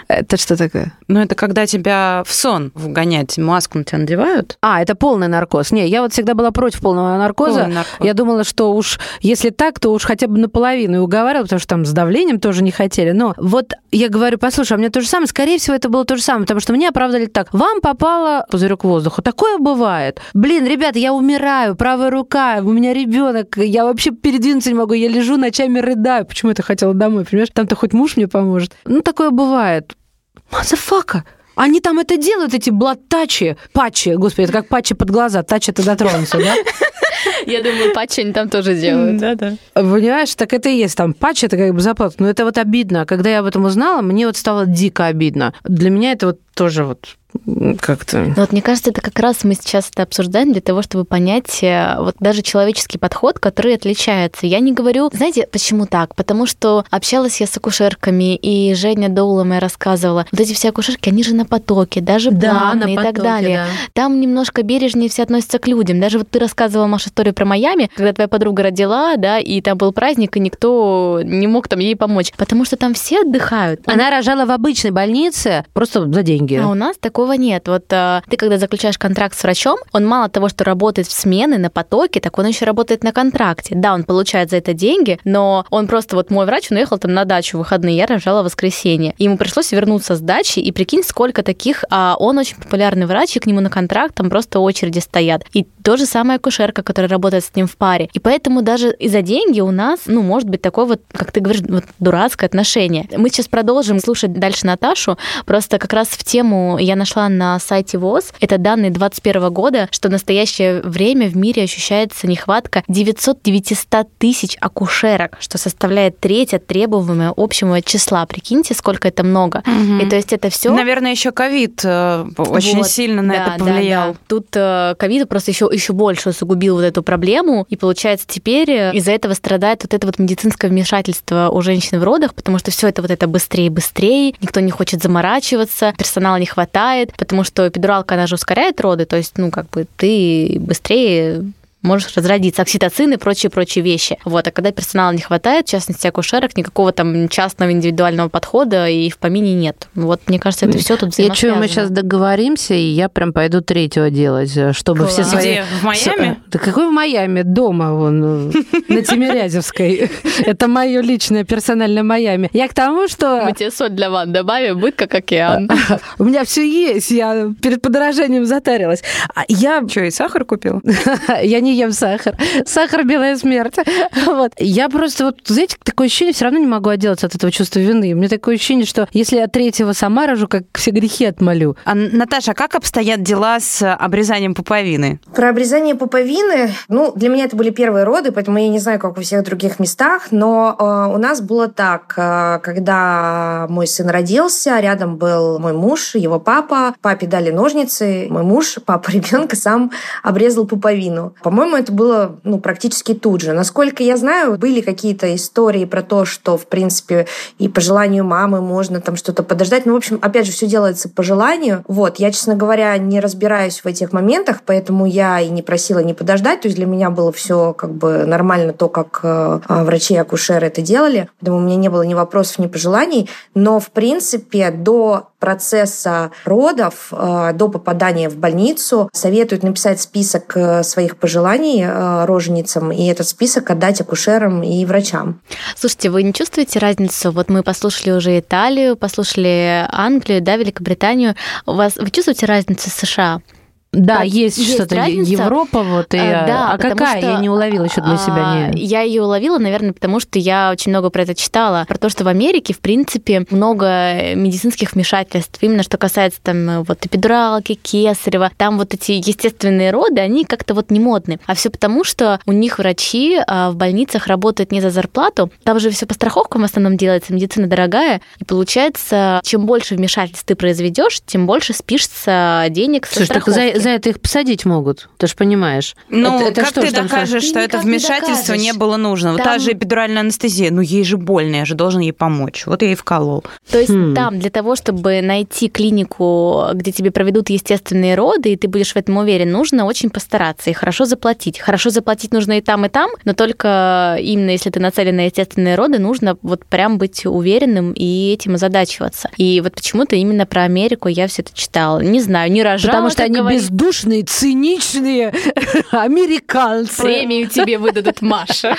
Это что такое? Ну, это когда тебя в сон вгонять, маску на тебя надевают. А, это полный наркоз. Не, я вот всегда была против полного наркоза. Полный наркоз. Я думала, что уж если так, то уж хотя бы наполовину и уговаривала, потому что там с давлением тоже не хотели. Но вот я говорю, послушай, а мне то же самое, скорее всего, это было то же самое, потому что мне оправдали так. Вам попало пузырек воздуха. Такое бывает. Блин, ребята, я умираю, правая рука, у меня ребенок, я вообще передвинуться не могу, я лежу ночами рыдаю. Почему я хотела домой, понимаешь? Там-то хоть муж мне поможет. Ну, такое бывает. Motherfucker! Они там это делают, эти блатачи, патчи, господи, это как патчи под глаза, touch это дотронуться, да? (laughs) Я думаю, патчи они там тоже делают. Да, да. Понимаешь, так это и есть. Там патч это как бы заплата. Но это вот обидно. Когда я об этом узнала, мне вот стало дико обидно. Для меня это вот тоже вот как-то. Но вот мне кажется, это как раз мы сейчас это обсуждаем для того, чтобы понять э, вот даже человеческий подход, который отличается. Я не говорю, знаете, почему так? Потому что общалась я с акушерками, и Женя Доула моя рассказывала, вот эти все акушерки, они же на потоке, даже да, планы и потоке, так далее. Да. Там немножко бережнее все относятся к людям. Даже вот ты рассказывала, Маша, историю про Майами, когда твоя подруга родила, да, и там был праздник, и никто не мог там ей помочь, потому что там все отдыхают. Она рожала в обычной больнице просто за деньги. А у нас такого нет. Вот э, ты, когда заключаешь контракт с врачом, он мало того, что работает в смены на потоке, так он еще работает на контракте. Да, он получает за это деньги, но он просто вот мой врач, он уехал там на дачу в выходные, я рожала в воскресенье. Ему пришлось вернуться с дачи, и прикинь, сколько таких, а он очень популярный врач, и к нему на контракт там просто очереди стоят. И то же самое акушерка, которая работает с ним в паре. И поэтому даже из-за деньги у нас, ну, может быть такое вот, как ты говоришь, вот дурацкое отношение. Мы сейчас продолжим слушать дальше Наташу. Просто как раз в тему я нашла на сайте ВОЗ, это данные 2021 года, что в настоящее время в мире ощущается нехватка 900-900 тысяч акушерок, что составляет треть от требуемого общего числа. Прикиньте, сколько это много. Угу. И то есть это все. Наверное, еще ковид э, очень вот, сильно на да, это повлиял. Да, да. Тут э, ковид просто еще, еще больше усугубил вот эту проблему. И получается, теперь э, из-за этого страдает вот это вот медицинское вмешательство у женщин в родах, потому что все это вот это быстрее и быстрее, никто не хочет заморачиваться, персонала не хватает, потому что эпидуралка, она же ускоряет роды, то есть, ну, как бы ты быстрее можешь разродиться, окситоцин и прочие-прочие вещи. Вот, а когда персонала не хватает, в частности акушерок, никакого там частного индивидуального подхода и в помине нет. Вот, мне кажется, это все тут Я чую, мы сейчас договоримся, и я прям пойду третьего делать, чтобы Класс. все свои... Где? В Майами? Да какой в Майами? Дома вон, на Тимирязевской. (laughs) Это мое личное персональное Майами. Я к тому, что... Мы тебе соль для ван добавим, будет как океан. У меня все есть, я перед подорожанием затарилась. А я... Что, и сахар купил? (laughs) Я не ем сахар. Сахар – белая смерть. (laughs) Вот. Я просто, вот, знаете, такое ощущение, все равно не могу отделаться от этого чувства вины. У меня такое ощущение, что если я третьего сама рожу, как все грехи отмолю. А, Наташа, как обстоят дела с обрезанием пуповины? Про обрезание пуповины, ну, для меня это были первые роды, поэтому я не знаю, как во всех других местах, но э, у нас было так, э, когда мой сын родился, рядом был мой муж, его папа, папе дали ножницы, мой муж, папа ребенка сам обрезал пуповину. По-моему, это было ну, практически тут же. Насколько я знаю, были какие-то истории про то, что, в принципе, и по желанию мамы можно там что-то подождать. Ну, в общем, опять же, все делается по желанию. Вот, я, честно говоря, не разбираюсь в этих моментах, поэтому я и не просила не подождать. То есть для меня было все как бы нормально то, как э, врачи и акушеры это делали. Поэтому у меня не было ни вопросов, ни пожеланий. Но, в принципе, до процесса родов, э, до попадания в больницу, советуют написать список э, своих пожеланий роженицам и этот список отдать акушерам и врачам. Слушайте, вы не чувствуете разницу? Вот мы послушали уже Италию, послушали Англию, да, Великобританию. У вас, вы чувствуете разницу с США? Да, есть, есть что-то разница. Европа, вот и. А, да, а какая? Что, я не уловила еще для себя. А, не... Я ее уловила, наверное, потому что я очень много про это читала. Про то, что в Америке, в принципе, много медицинских вмешательств. Именно что касается там вот эпидуралки, кесарева. Там вот эти естественные роды, они как-то вот не модны. А все потому, что у них врачи а, в больницах работают не за зарплату. Там же все по страховкам в основном делается, медицина дорогая. И получается, чем больше вмешательств ты произведешь, тем больше спишется денег со Слушай, страховки за это их посадить могут, ты же понимаешь. Ну, это, это как что, ты докажешь, что, что это вмешательство не, не было нужно? Там... Та же эпидуральная анестезия, ну ей же больно, я же должен ей помочь. Вот я ей вколол. То есть хм. там для того, чтобы найти клинику, где тебе проведут естественные роды, и ты будешь в этом уверен, нужно очень постараться и хорошо заплатить. Хорошо заплатить нужно и там, и там, но только именно если ты нацелен на естественные роды, нужно вот прям быть уверенным и этим озадачиваться. И вот почему-то именно про Америку я все это читала. Не знаю, не рожала, Потому что они говорить. без бездушные, циничные (laughs) американцы. Премию тебе выдадут, (laughs) Маша.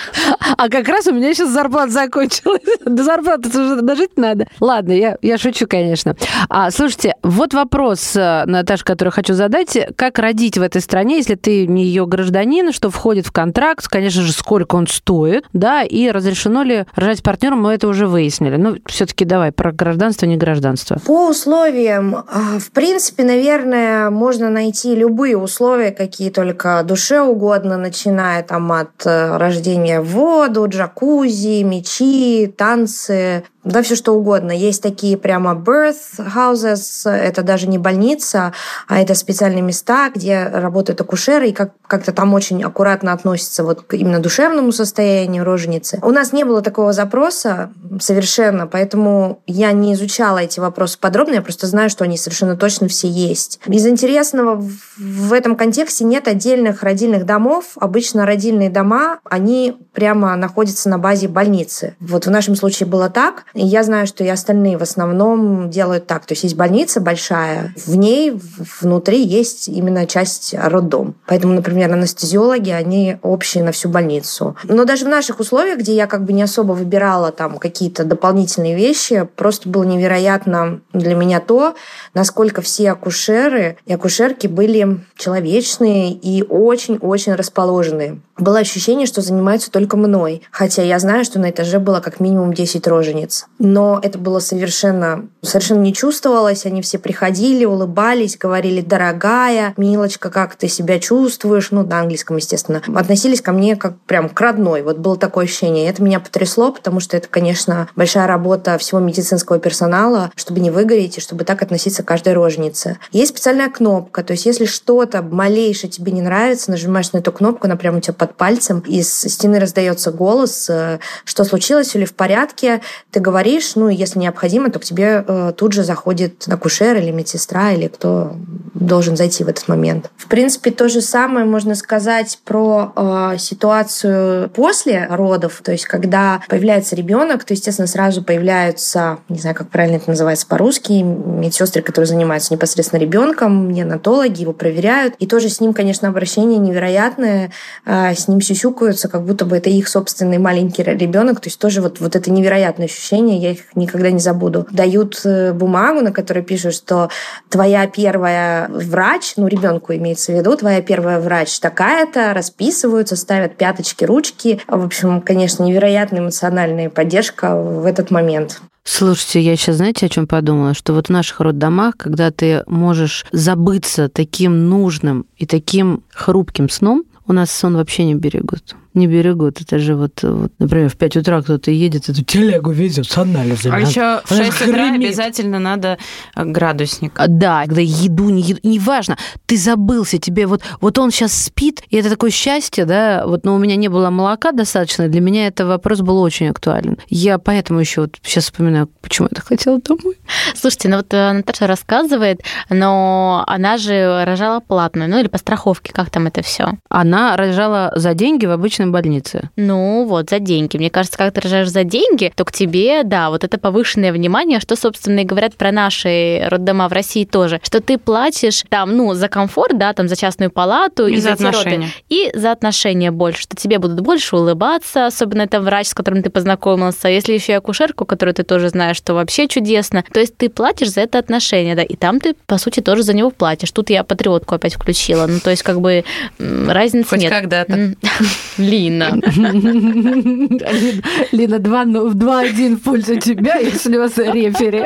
А как раз у меня сейчас зарплата закончилась. (laughs) До зарплаты уже дожить надо. Ладно, я, я шучу, конечно. А, слушайте, вот вопрос, э, Наташа, который хочу задать. Как родить в этой стране, если ты не ее гражданин, что входит в контракт, конечно же, сколько он стоит, да, и разрешено ли рожать партнером, мы это уже выяснили. Ну, все-таки давай про гражданство, не гражданство. По условиям, а, в принципе, наверное, можно найти найти любые условия, какие только душе угодно, начиная там от э, рождения в воду, джакузи, мечи, танцы, да, все что угодно. Есть такие прямо birth houses, это даже не больница, а это специальные места, где работают акушеры, и как- как-то там очень аккуратно относятся вот к именно душевному состоянию роженицы. У нас не было такого запроса совершенно, поэтому я не изучала эти вопросы подробно, я просто знаю, что они совершенно точно все есть. Из интересного в этом контексте нет отдельных родильных домов. Обычно родильные дома, они прямо находятся на базе больницы. Вот в нашем случае было так. И я знаю, что и остальные в основном делают так. То есть есть больница большая, в ней внутри есть именно часть роддом. Поэтому, например, анестезиологи, они общие на всю больницу. Но даже в наших условиях, где я как бы не особо выбирала там какие-то дополнительные вещи, просто было невероятно для меня то, насколько все акушеры и акушерки были человечные и очень-очень расположенные. Было ощущение, что занимаются только мной. Хотя я знаю, что на этаже было как минимум 10 рожениц. Но это было совершенно, совершенно не чувствовалось. Они все приходили, улыбались, говорили «дорогая», «милочка, как ты себя чувствуешь?» Ну, на английском, естественно. Относились ко мне как прям к родной. Вот было такое ощущение. Это меня потрясло, потому что это, конечно, большая работа всего медицинского персонала, чтобы не выгореть и чтобы так относиться к каждой роженице. Есть специальная кнопка, то есть если что-то малейшее тебе не нравится, нажимаешь на эту кнопку, она прямо у тебя под пальцем, из стены раздается голос, э, что случилось или в порядке, ты говоришь, ну, если необходимо, то к тебе э, тут же заходит акушер или медсестра, или кто должен зайти в этот момент. В принципе, то же самое можно сказать про э, ситуацию после родов, то есть когда появляется ребенок, то, естественно, сразу появляются, не знаю, как правильно это называется по-русски, медсестры, которые занимаются непосредственно ребенком, неонатологи, его проверяют. И тоже с ним, конечно, обращение невероятное, э, с ним сюсюкаются, как будто бы это их собственный маленький ребенок, то есть тоже вот, вот это невероятное ощущение, я их никогда не забуду. Дают э, бумагу, на которой пишут, что твоя первая врач, ну, ребенку имеется в виду, твоя первая врач такая-то, расписываются, ставят пяточки, ручки. В общем, конечно, невероятная эмоциональная поддержка в этот момент. Слушайте, я сейчас, знаете, о чем подумала? Что вот в наших роддомах, когда ты можешь забыться таким нужным и таким хрупким сном, у нас сон вообще не берегут не берегут. Это же вот, вот например, в 5 утра кто-то едет, эту телегу везет с анализами. А еще в 6 утра обязательно надо э, градусник. А, да, когда еду, не еду, неважно, ты забылся, тебе вот, вот он сейчас спит, и это такое счастье, да, вот, но у меня не было молока достаточно, для меня это вопрос был очень актуален. Я поэтому еще вот сейчас вспоминаю, почему я так хотела домой. Слушайте, ну вот э, Наташа рассказывает, но она же рожала платную, ну или по страховке, как там это все? Она рожала за деньги в обычном частной больнице? Ну, вот, за деньги. Мне кажется, когда ты рожаешь за деньги, то к тебе, да, вот это повышенное внимание, что, собственно, и говорят про наши роддома в России тоже, что ты платишь там, ну, за комфорт, да, там, за частную палату и, и за, отношения. И за отношения больше, что тебе будут больше улыбаться, особенно это врач, с которым ты познакомился, если еще и акушерку, которую ты тоже знаешь, что вообще чудесно. То есть ты платишь за это отношение, да, и там ты, по сути, тоже за него платишь. Тут я патриотку опять включила. Ну, то есть, как бы разницы Хоть нет. когда-то. (laughs) Лина. (laughs) Лина, 2-1 в пользу тебя, если у вас рефери.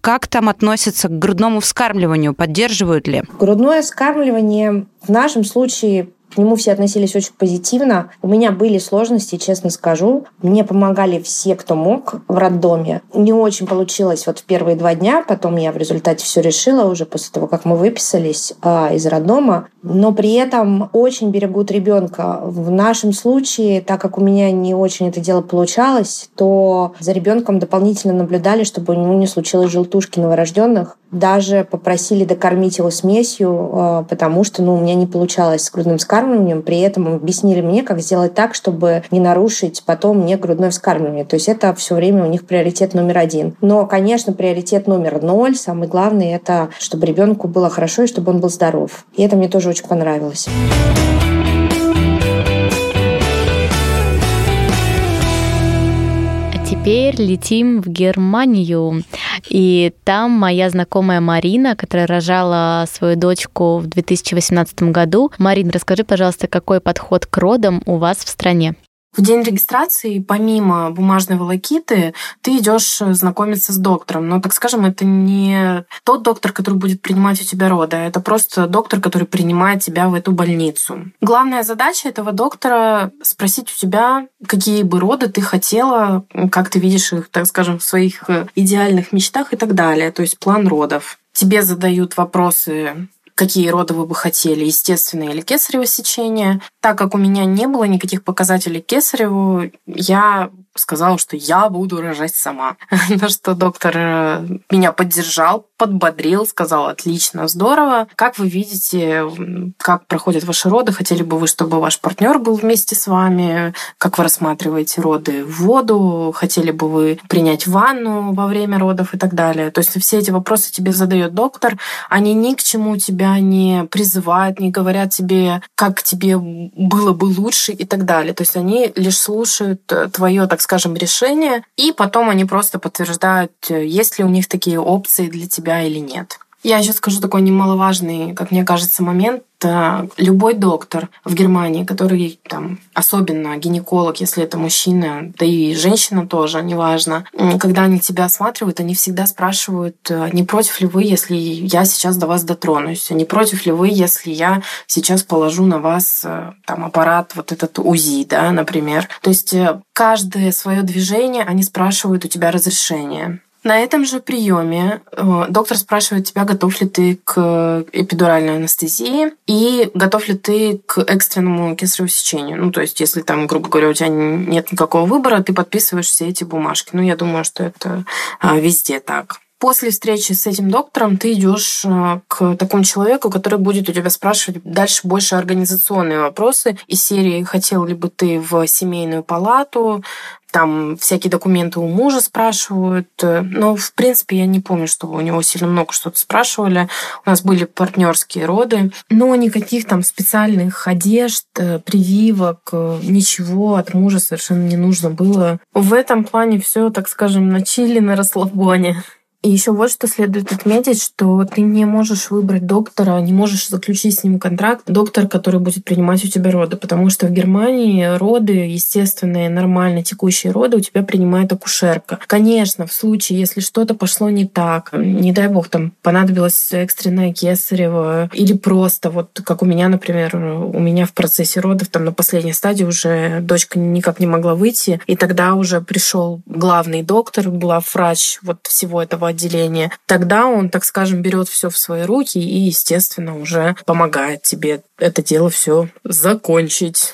Как там относятся к грудному вскармливанию? Поддерживают ли? Грудное вскармливание в нашем случае к нему все относились очень позитивно. У меня были сложности, честно скажу. Мне помогали все, кто мог в роддоме. Не очень получилось вот в первые два дня. Потом я в результате все решила уже после того, как мы выписались а, из роддома. Но при этом очень берегут ребенка. В нашем случае, так как у меня не очень это дело получалось, то за ребенком дополнительно наблюдали, чтобы у него не случилось желтушки новорожденных. Даже попросили докормить его смесью, а, потому что ну, у меня не получалось с грудным вскармливанием. При этом объяснили мне, как сделать так, чтобы не нарушить потом мне грудное вскармливание. То есть это все время у них приоритет номер один. Но, конечно, приоритет номер ноль, самый главный, это чтобы ребенку было хорошо и чтобы он был здоров. И это мне тоже очень понравилось. Теперь летим в Германию. И там моя знакомая Марина, которая рожала свою дочку в 2018 году. Марин, расскажи, пожалуйста, какой подход к родам у вас в стране? В день регистрации, помимо бумажной волокиты, ты идешь знакомиться с доктором. Но, так скажем, это не тот доктор, который будет принимать у тебя роды, а это просто доктор, который принимает тебя в эту больницу. Главная задача этого доктора спросить у тебя, какие бы роды ты хотела, как ты видишь их, так скажем, в своих идеальных мечтах и так далее. То есть план родов тебе задают вопросы какие роды вы бы хотели, естественное или кесарево сечение. Так как у меня не было никаких показателей кесареву, я сказала, что я буду рожать сама. (laughs) На что доктор э, меня поддержал, подбодрил, сказал, отлично, здорово. Как вы видите, как проходят ваши роды? Хотели бы вы, чтобы ваш партнер был вместе с вами? Как вы рассматриваете роды в воду? Хотели бы вы принять ванну во время родов и так далее? То есть все эти вопросы тебе задает доктор. Они ни к чему тебя не призывают, не говорят тебе, как тебе было бы лучше и так далее. То есть они лишь слушают э, твое, так скажем, решение, и потом они просто подтверждают, э, есть ли у них такие опции для тебя или нет. Я еще скажу такой немаловажный, как мне кажется, момент. Любой доктор в Германии, который там, особенно гинеколог, если это мужчина, да и женщина тоже, неважно, когда они тебя осматривают, они всегда спрашивают, э, не против ли вы, если я сейчас до вас дотронусь, не против ли вы, если я сейчас положу на вас э, там аппарат, вот этот УЗИ, да, например. То есть э, каждое свое движение они спрашивают у тебя разрешение. На этом же приеме э, доктор спрашивает тебя, готов ли ты к эпидуральной анестезии и готов ли ты к экстренному кесареву сечению. Ну, то есть, если там, грубо говоря, у тебя нет никакого выбора, ты подписываешь все эти бумажки. Ну, я думаю, что это а, везде так. После встречи с этим доктором ты идешь э, к такому человеку, который будет у тебя спрашивать дальше больше организационные вопросы из серии «Хотел ли бы ты в семейную палату?», там всякие документы у мужа спрашивают. Но, в принципе, я не помню, чтобы у него сильно много что-то спрашивали. У нас были партнерские роды, но никаких там специальных одежд, э, прививок, э, ничего от мужа совершенно не нужно было. В этом плане все, так скажем, на чили, на расслабоне. И еще вот что следует отметить, что ты не можешь выбрать доктора, не можешь заключить с ним контракт, доктор, который будет принимать у тебя роды, потому что в Германии роды, естественные, нормально текущие роды у тебя принимает акушерка. Конечно, в случае, если что-то пошло не так, не дай бог, там понадобилось экстренное кесарево, или просто, вот как у меня, например, у меня в процессе родов, там на последней стадии уже дочка никак не могла выйти, и тогда уже пришел главный доктор, была врач вот всего этого отделения, тогда он, так скажем, берет все в свои руки и, естественно, уже помогает тебе это дело все закончить.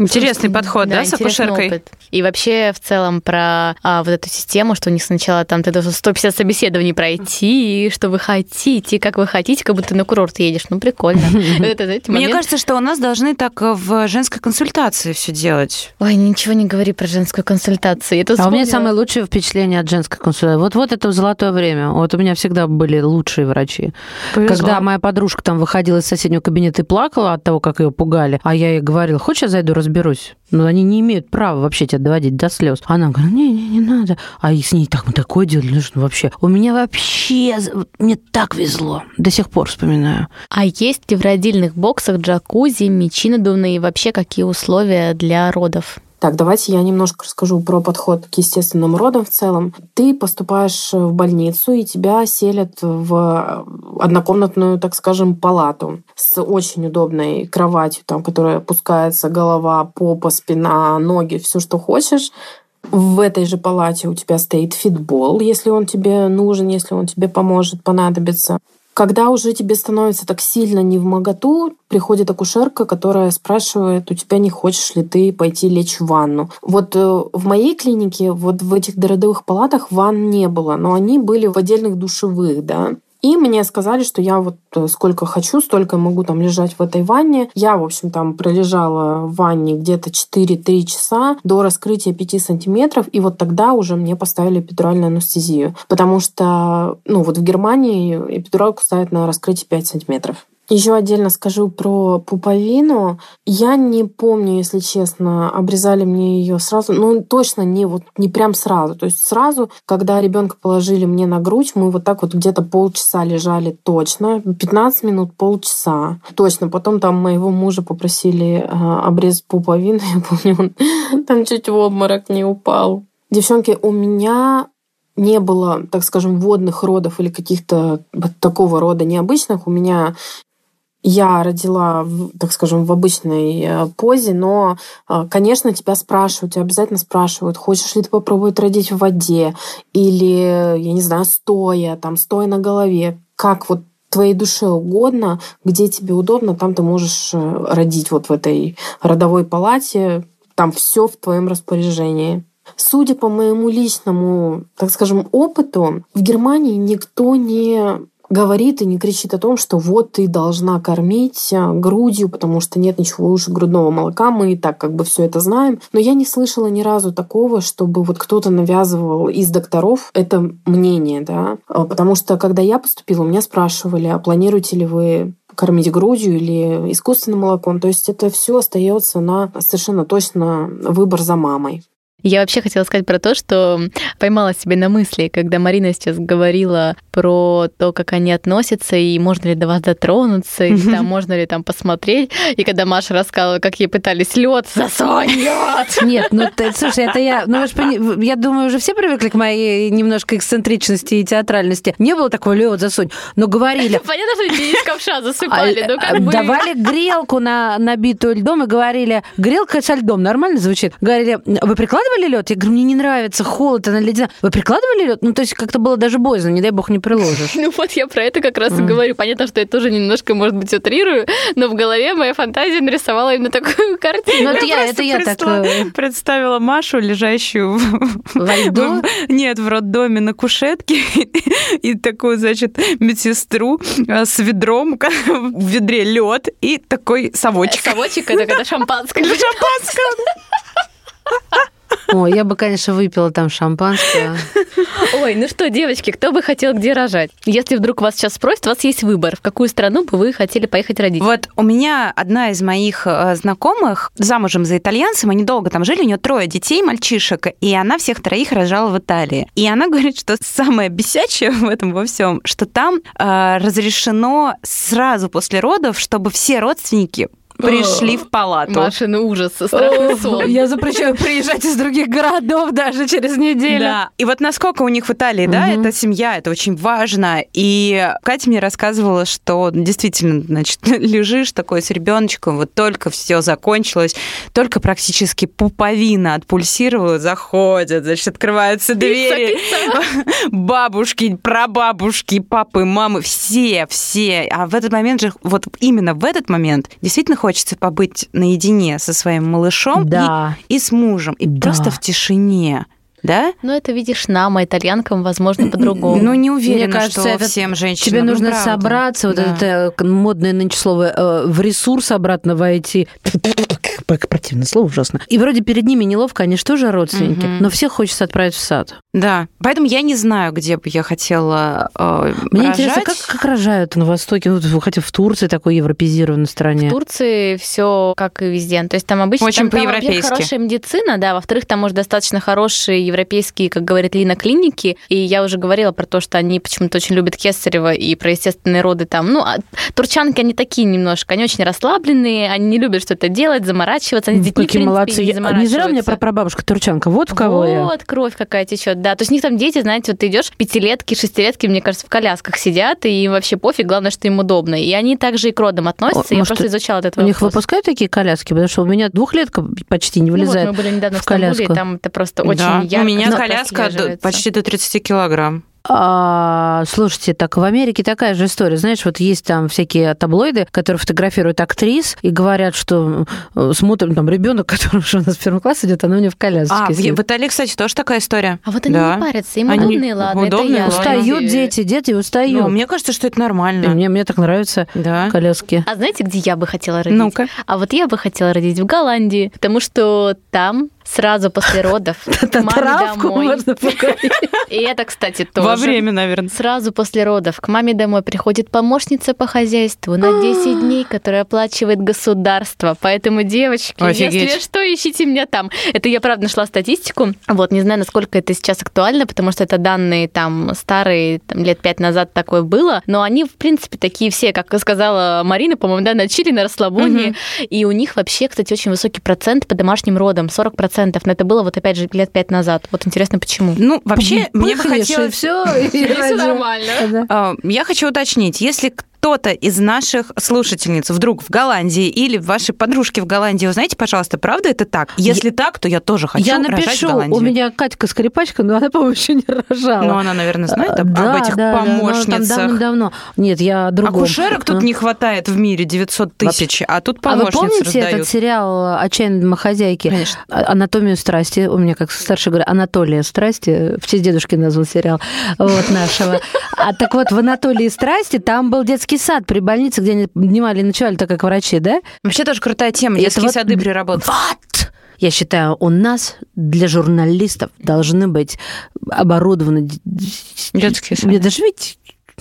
Интересный подход, да, да с акушеркой? Опыт. И вообще в целом про а, вот эту систему, что у них сначала там ты должен 150 собеседований пройти, что вы хотите, как вы хотите, как будто на курорт едешь. Ну, прикольно. (laughs) Мне кажется, что у нас должны так в женской консультации все делать. Ой, ничего не говори про женскую консультацию. А у меня самое лучшее впечатление от женской консультации. Вот вот это золотое время. Вот у меня всегда были лучшие врачи. Когда моя подружка там выходила из соседнего кабинета и плакала от того, как ее пугали, а я ей говорила, хочешь, я зайду разберусь разберусь. Но они не имеют права вообще тебя доводить до слез. Она говорит, не-не, не надо. А и с ней так мы такое делали, ну что вообще. У меня вообще, мне так везло. До сих пор вспоминаю. А есть ли в родильных боксах джакузи, мечи надувные и вообще какие условия для родов? Так, давайте я немножко расскажу про подход к естественным родам в целом. Ты поступаешь в больницу, и тебя селят в однокомнатную, так скажем, палату с очень удобной кроватью, там, которая опускается голова, попа, спина, ноги, все, что хочешь. В этой же палате у тебя стоит фитбол, если он тебе нужен, если он тебе поможет, понадобится. Когда уже тебе становится так сильно не в моготу, приходит акушерка, которая спрашивает, у тебя не хочешь ли ты пойти лечь в ванну. Вот э, в моей клинике, вот в этих дородовых палатах ванн не было, но они были в отдельных душевых, да. И мне сказали, что я вот э, сколько хочу, столько могу там лежать в этой ванне. Я, в общем, там пролежала в ванне где-то 4-3 часа до раскрытия 5 сантиметров, и вот тогда уже мне поставили эпидуральную анестезию. Потому что, ну, вот в Германии эпидуралку ставят на раскрытие 5 сантиметров. Еще отдельно скажу про пуповину. Я не помню, если честно, обрезали мне ее сразу. Ну, точно не вот не прям сразу. То есть сразу, когда ребенка положили мне на грудь, мы вот так вот где-то полчаса лежали точно. 15 минут, полчаса. Точно. Потом там моего мужа попросили э, обрезать пуповину. (laughs) Я помню, он там чуть в обморок не упал. Девчонки, у меня не было, так скажем, водных родов или каких-то такого рода необычных. У меня я родила, так скажем, в обычной э, позе, но, э, конечно, тебя спрашивают, тебя обязательно спрашивают, хочешь ли ты попробовать родить в воде или, я не знаю, стоя, там, стоя на голове, как вот твоей душе угодно, где тебе удобно, там ты можешь э, родить вот в этой родовой палате, там все в твоем распоряжении. Судя по моему личному, так скажем, опыту, в Германии никто не говорит и не кричит о том, что вот ты должна кормить э, грудью, потому что нет ничего лучше грудного молока, мы и так как бы все это знаем. Но я не слышала ни разу такого, чтобы вот кто-то навязывал из докторов это мнение, да, а, потому что когда я поступила, меня спрашивали, а планируете ли вы кормить грудью или искусственным молоком. То есть это все остается на совершенно точно выбор за мамой. Я вообще хотела сказать про то, что поймала себе на мысли, когда Марина сейчас говорила про то, как они относятся, и можно ли до вас дотронуться, и там, можно ли там посмотреть. И когда Маша рассказывала, как ей пытались лед, засунь лед! (laughs) Нет, ну ты, слушай, это я, ну вы я думаю, уже все привыкли к моей немножко эксцентричности и театральности. Не было такого лед, засунь, но говорили. (laughs) Понятно, что тебе из ковша засыпали, ну как бы. Давали грелку на набитую льдом и говорили, грелка со льдом, нормально звучит? Говорили, вы прикладываете прикладывали лед? Я говорю, мне не нравится, холод, она ледяная. Вы прикладывали лед? Ну, то есть как-то было даже боязно, не дай бог не приложишь. (laughs) Ну вот я про это как раз и говорю. Понятно, что я тоже немножко, может быть, утрирую, но в голове моя фантазия нарисовала именно такую (laughs) картину. Ну, это я, это я так... э, Представила Машу, лежащую в- Во льду? Нет, в роддоме на кушетке (laughs) и такую, значит, медсестру э, с ведром, в ведре лед и такой совочек. Совочек это когда шампанское. Ой, я бы, конечно, выпила там шампанское. Ой, ну что, девочки, кто бы хотел где рожать? Если вдруг вас сейчас спросят, у вас есть выбор, в какую страну бы вы хотели поехать родить? Вот у меня одна из моих э, знакомых замужем за итальянцем, они долго там жили, у нее трое детей, мальчишек, и она всех троих рожала в Италии. И она (laughs) говорит, что самое бесячее в этом во всем, что там э, разрешено сразу после родов, чтобы все родственники пришли в палату. Маша, ну ужас, страшный сон. Я запрещаю приезжать из других городов даже через неделю. Да. И вот насколько у них в Италии, да, это семья, это очень важно. И Катя мне рассказывала, что действительно, значит, (laughs) лежишь такой с ребеночком, вот только все закончилось, только практически пуповина отпульсировала, заходят, значит, открываются двери, (laughs) бабушки, прабабушки, папы, мамы, все, все. А в этот момент же, вот именно в этот момент действительно хочется побыть наедине со своим малышом и Да. и с мужем, и Да. просто в тишине. Да? Ну, это видишь нам, а итальянкам, возможно, по-другому. Ну, не уверена, Мне кажется, что это всем женщинам. Тебе ну, нужно правда. собраться, вот Да. это э, модное нынче слово, э, в ресурс обратно войти. Противное слово ужасно. И вроде перед ними неловко, они же тоже родственники, Мгм. но всех хочется отправить в сад. Да. Поэтому я не знаю, где бы я хотела э, Мне рожать. интересно, как, как рожают на Востоке, ну, хотя в Турции такой европезированной стране. В Турции все как и везде. То есть там обычно Очень там, там, во-первых, по-европейски. хорошая медицина, да, во-вторых, там может достаточно хорошие европейские, как говорит Лина, клиники. И я уже говорила про то, что они почему-то очень любят Кесарева и про естественные роды там. Ну, а турчанки, они такие немножко, они очень расслабленные, они не любят что-то делать, заморачиваться, они с детьми, Какие в принципе, молодцы. не Я- Не зря у меня заморачиваются. про прабабушка турчанка. Вот в кого я. Вот, кровь какая течет, да. То есть у них там дети, знаете, вот ты идешь, пятилетки, шестилетки, мне кажется, в колясках сидят, и им вообще пофиг, главное, что им удобно. И они также и к родам относятся. О, я просто изучала этот У них вопрос. выпускают такие коляски, потому что у меня двухлетка почти не Ну вот, вылезает. мы были недавно в, в Стамбуле, коляску. и там это просто очень Да. ярко. У меня коляска до- почти до 30 килограмм. А, слушайте, так в Америке такая же история. Знаешь, вот есть там всякие таблоиды, которые фотографируют актрис и говорят, что э, смотрим там ребенок, (laughs) который уже у нас в первом классе идет, она у нее в коляске А, сидит. в Италии, кстати, тоже такая история. А вот они Да. не парятся, им Они- удобные, ладно, удобные, это я. Устают дети, дети устают. Ну, мне кажется, что это И нормально. мне, мне так нравятся Да. коляски. А знаете, где я бы хотела родить? Ну-ка. А вот я бы хотела родить в Голландии, потому что там сразу после (laughs) родов к маме домой. И это, кстати, тоже. Во время, наверное. Сразу после родов к маме домой приходит помощница по хозяйству на 10 дней, которая оплачивает государство. Поэтому, девочки, Офигеть. если что, ищите меня там. Это я, правда, нашла статистику. Вот, не знаю, насколько это сейчас актуально, потому что это данные там старые, там, лет пять назад такое было. Но они, в принципе, такие все, как сказала Марина, по-моему, да, на чили, на расслабоне. И у них вообще, кстати, очень высокий процент по домашним родам, 40%. Но это было вот опять же лет пять назад. Вот интересно, почему. Ну, вообще, мне бы (laughs) и хотелось... все. и ради- Да. А, Я хочу уточнить, если кто-то из наших слушательниц вдруг в Голландии или ваши подружки в Голландии, узнайте, пожалуйста, правда это так? Если так, то я тоже хочу Я рожать в напишу, Голландии. у меня Катька скрипачка, но она, по-моему, еще не рожала. Ну, она, наверное, знает об, Да, об этих да, да, но помощницах. давно-давно. Нет, я о другом. Акушерок тут не хватает в мире 900 тысяч, а тут А вы помощниц помните раздают. этот сериал «Отчаянные домохозяйки»? Конечно. А- Анатомию страсти. У меня, как старший говорят, Анатолия страсти. В честь дедушки назвал сериал вот, нашего. А так вот, в Анатолии страсти там был детский сад при больнице, где они дневали и ночевали, так как врачи, да? Вообще тоже крутая тема. Это Детские вот- сады при работе. Вот! Я считаю, у нас для журналистов должны быть оборудованы... Детские сады. Мне даже, видите,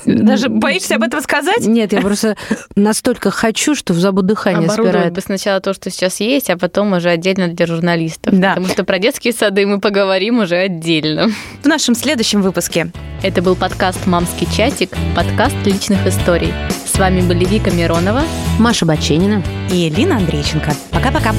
Даже боишься об этом сказать? Нет, я просто настолько хочу, что в забу дыхание спирает. бы сначала то, что сейчас есть, а потом уже отдельно для журналистов. Да. Потому что про детские сады мы поговорим уже отдельно. В нашем следующем выпуске. Это был подкаст «Мамский чатик», подкаст личных историй. С вами были Вика Миронова. Маша Баченина. И Лина Андрейченко. Пока-пока.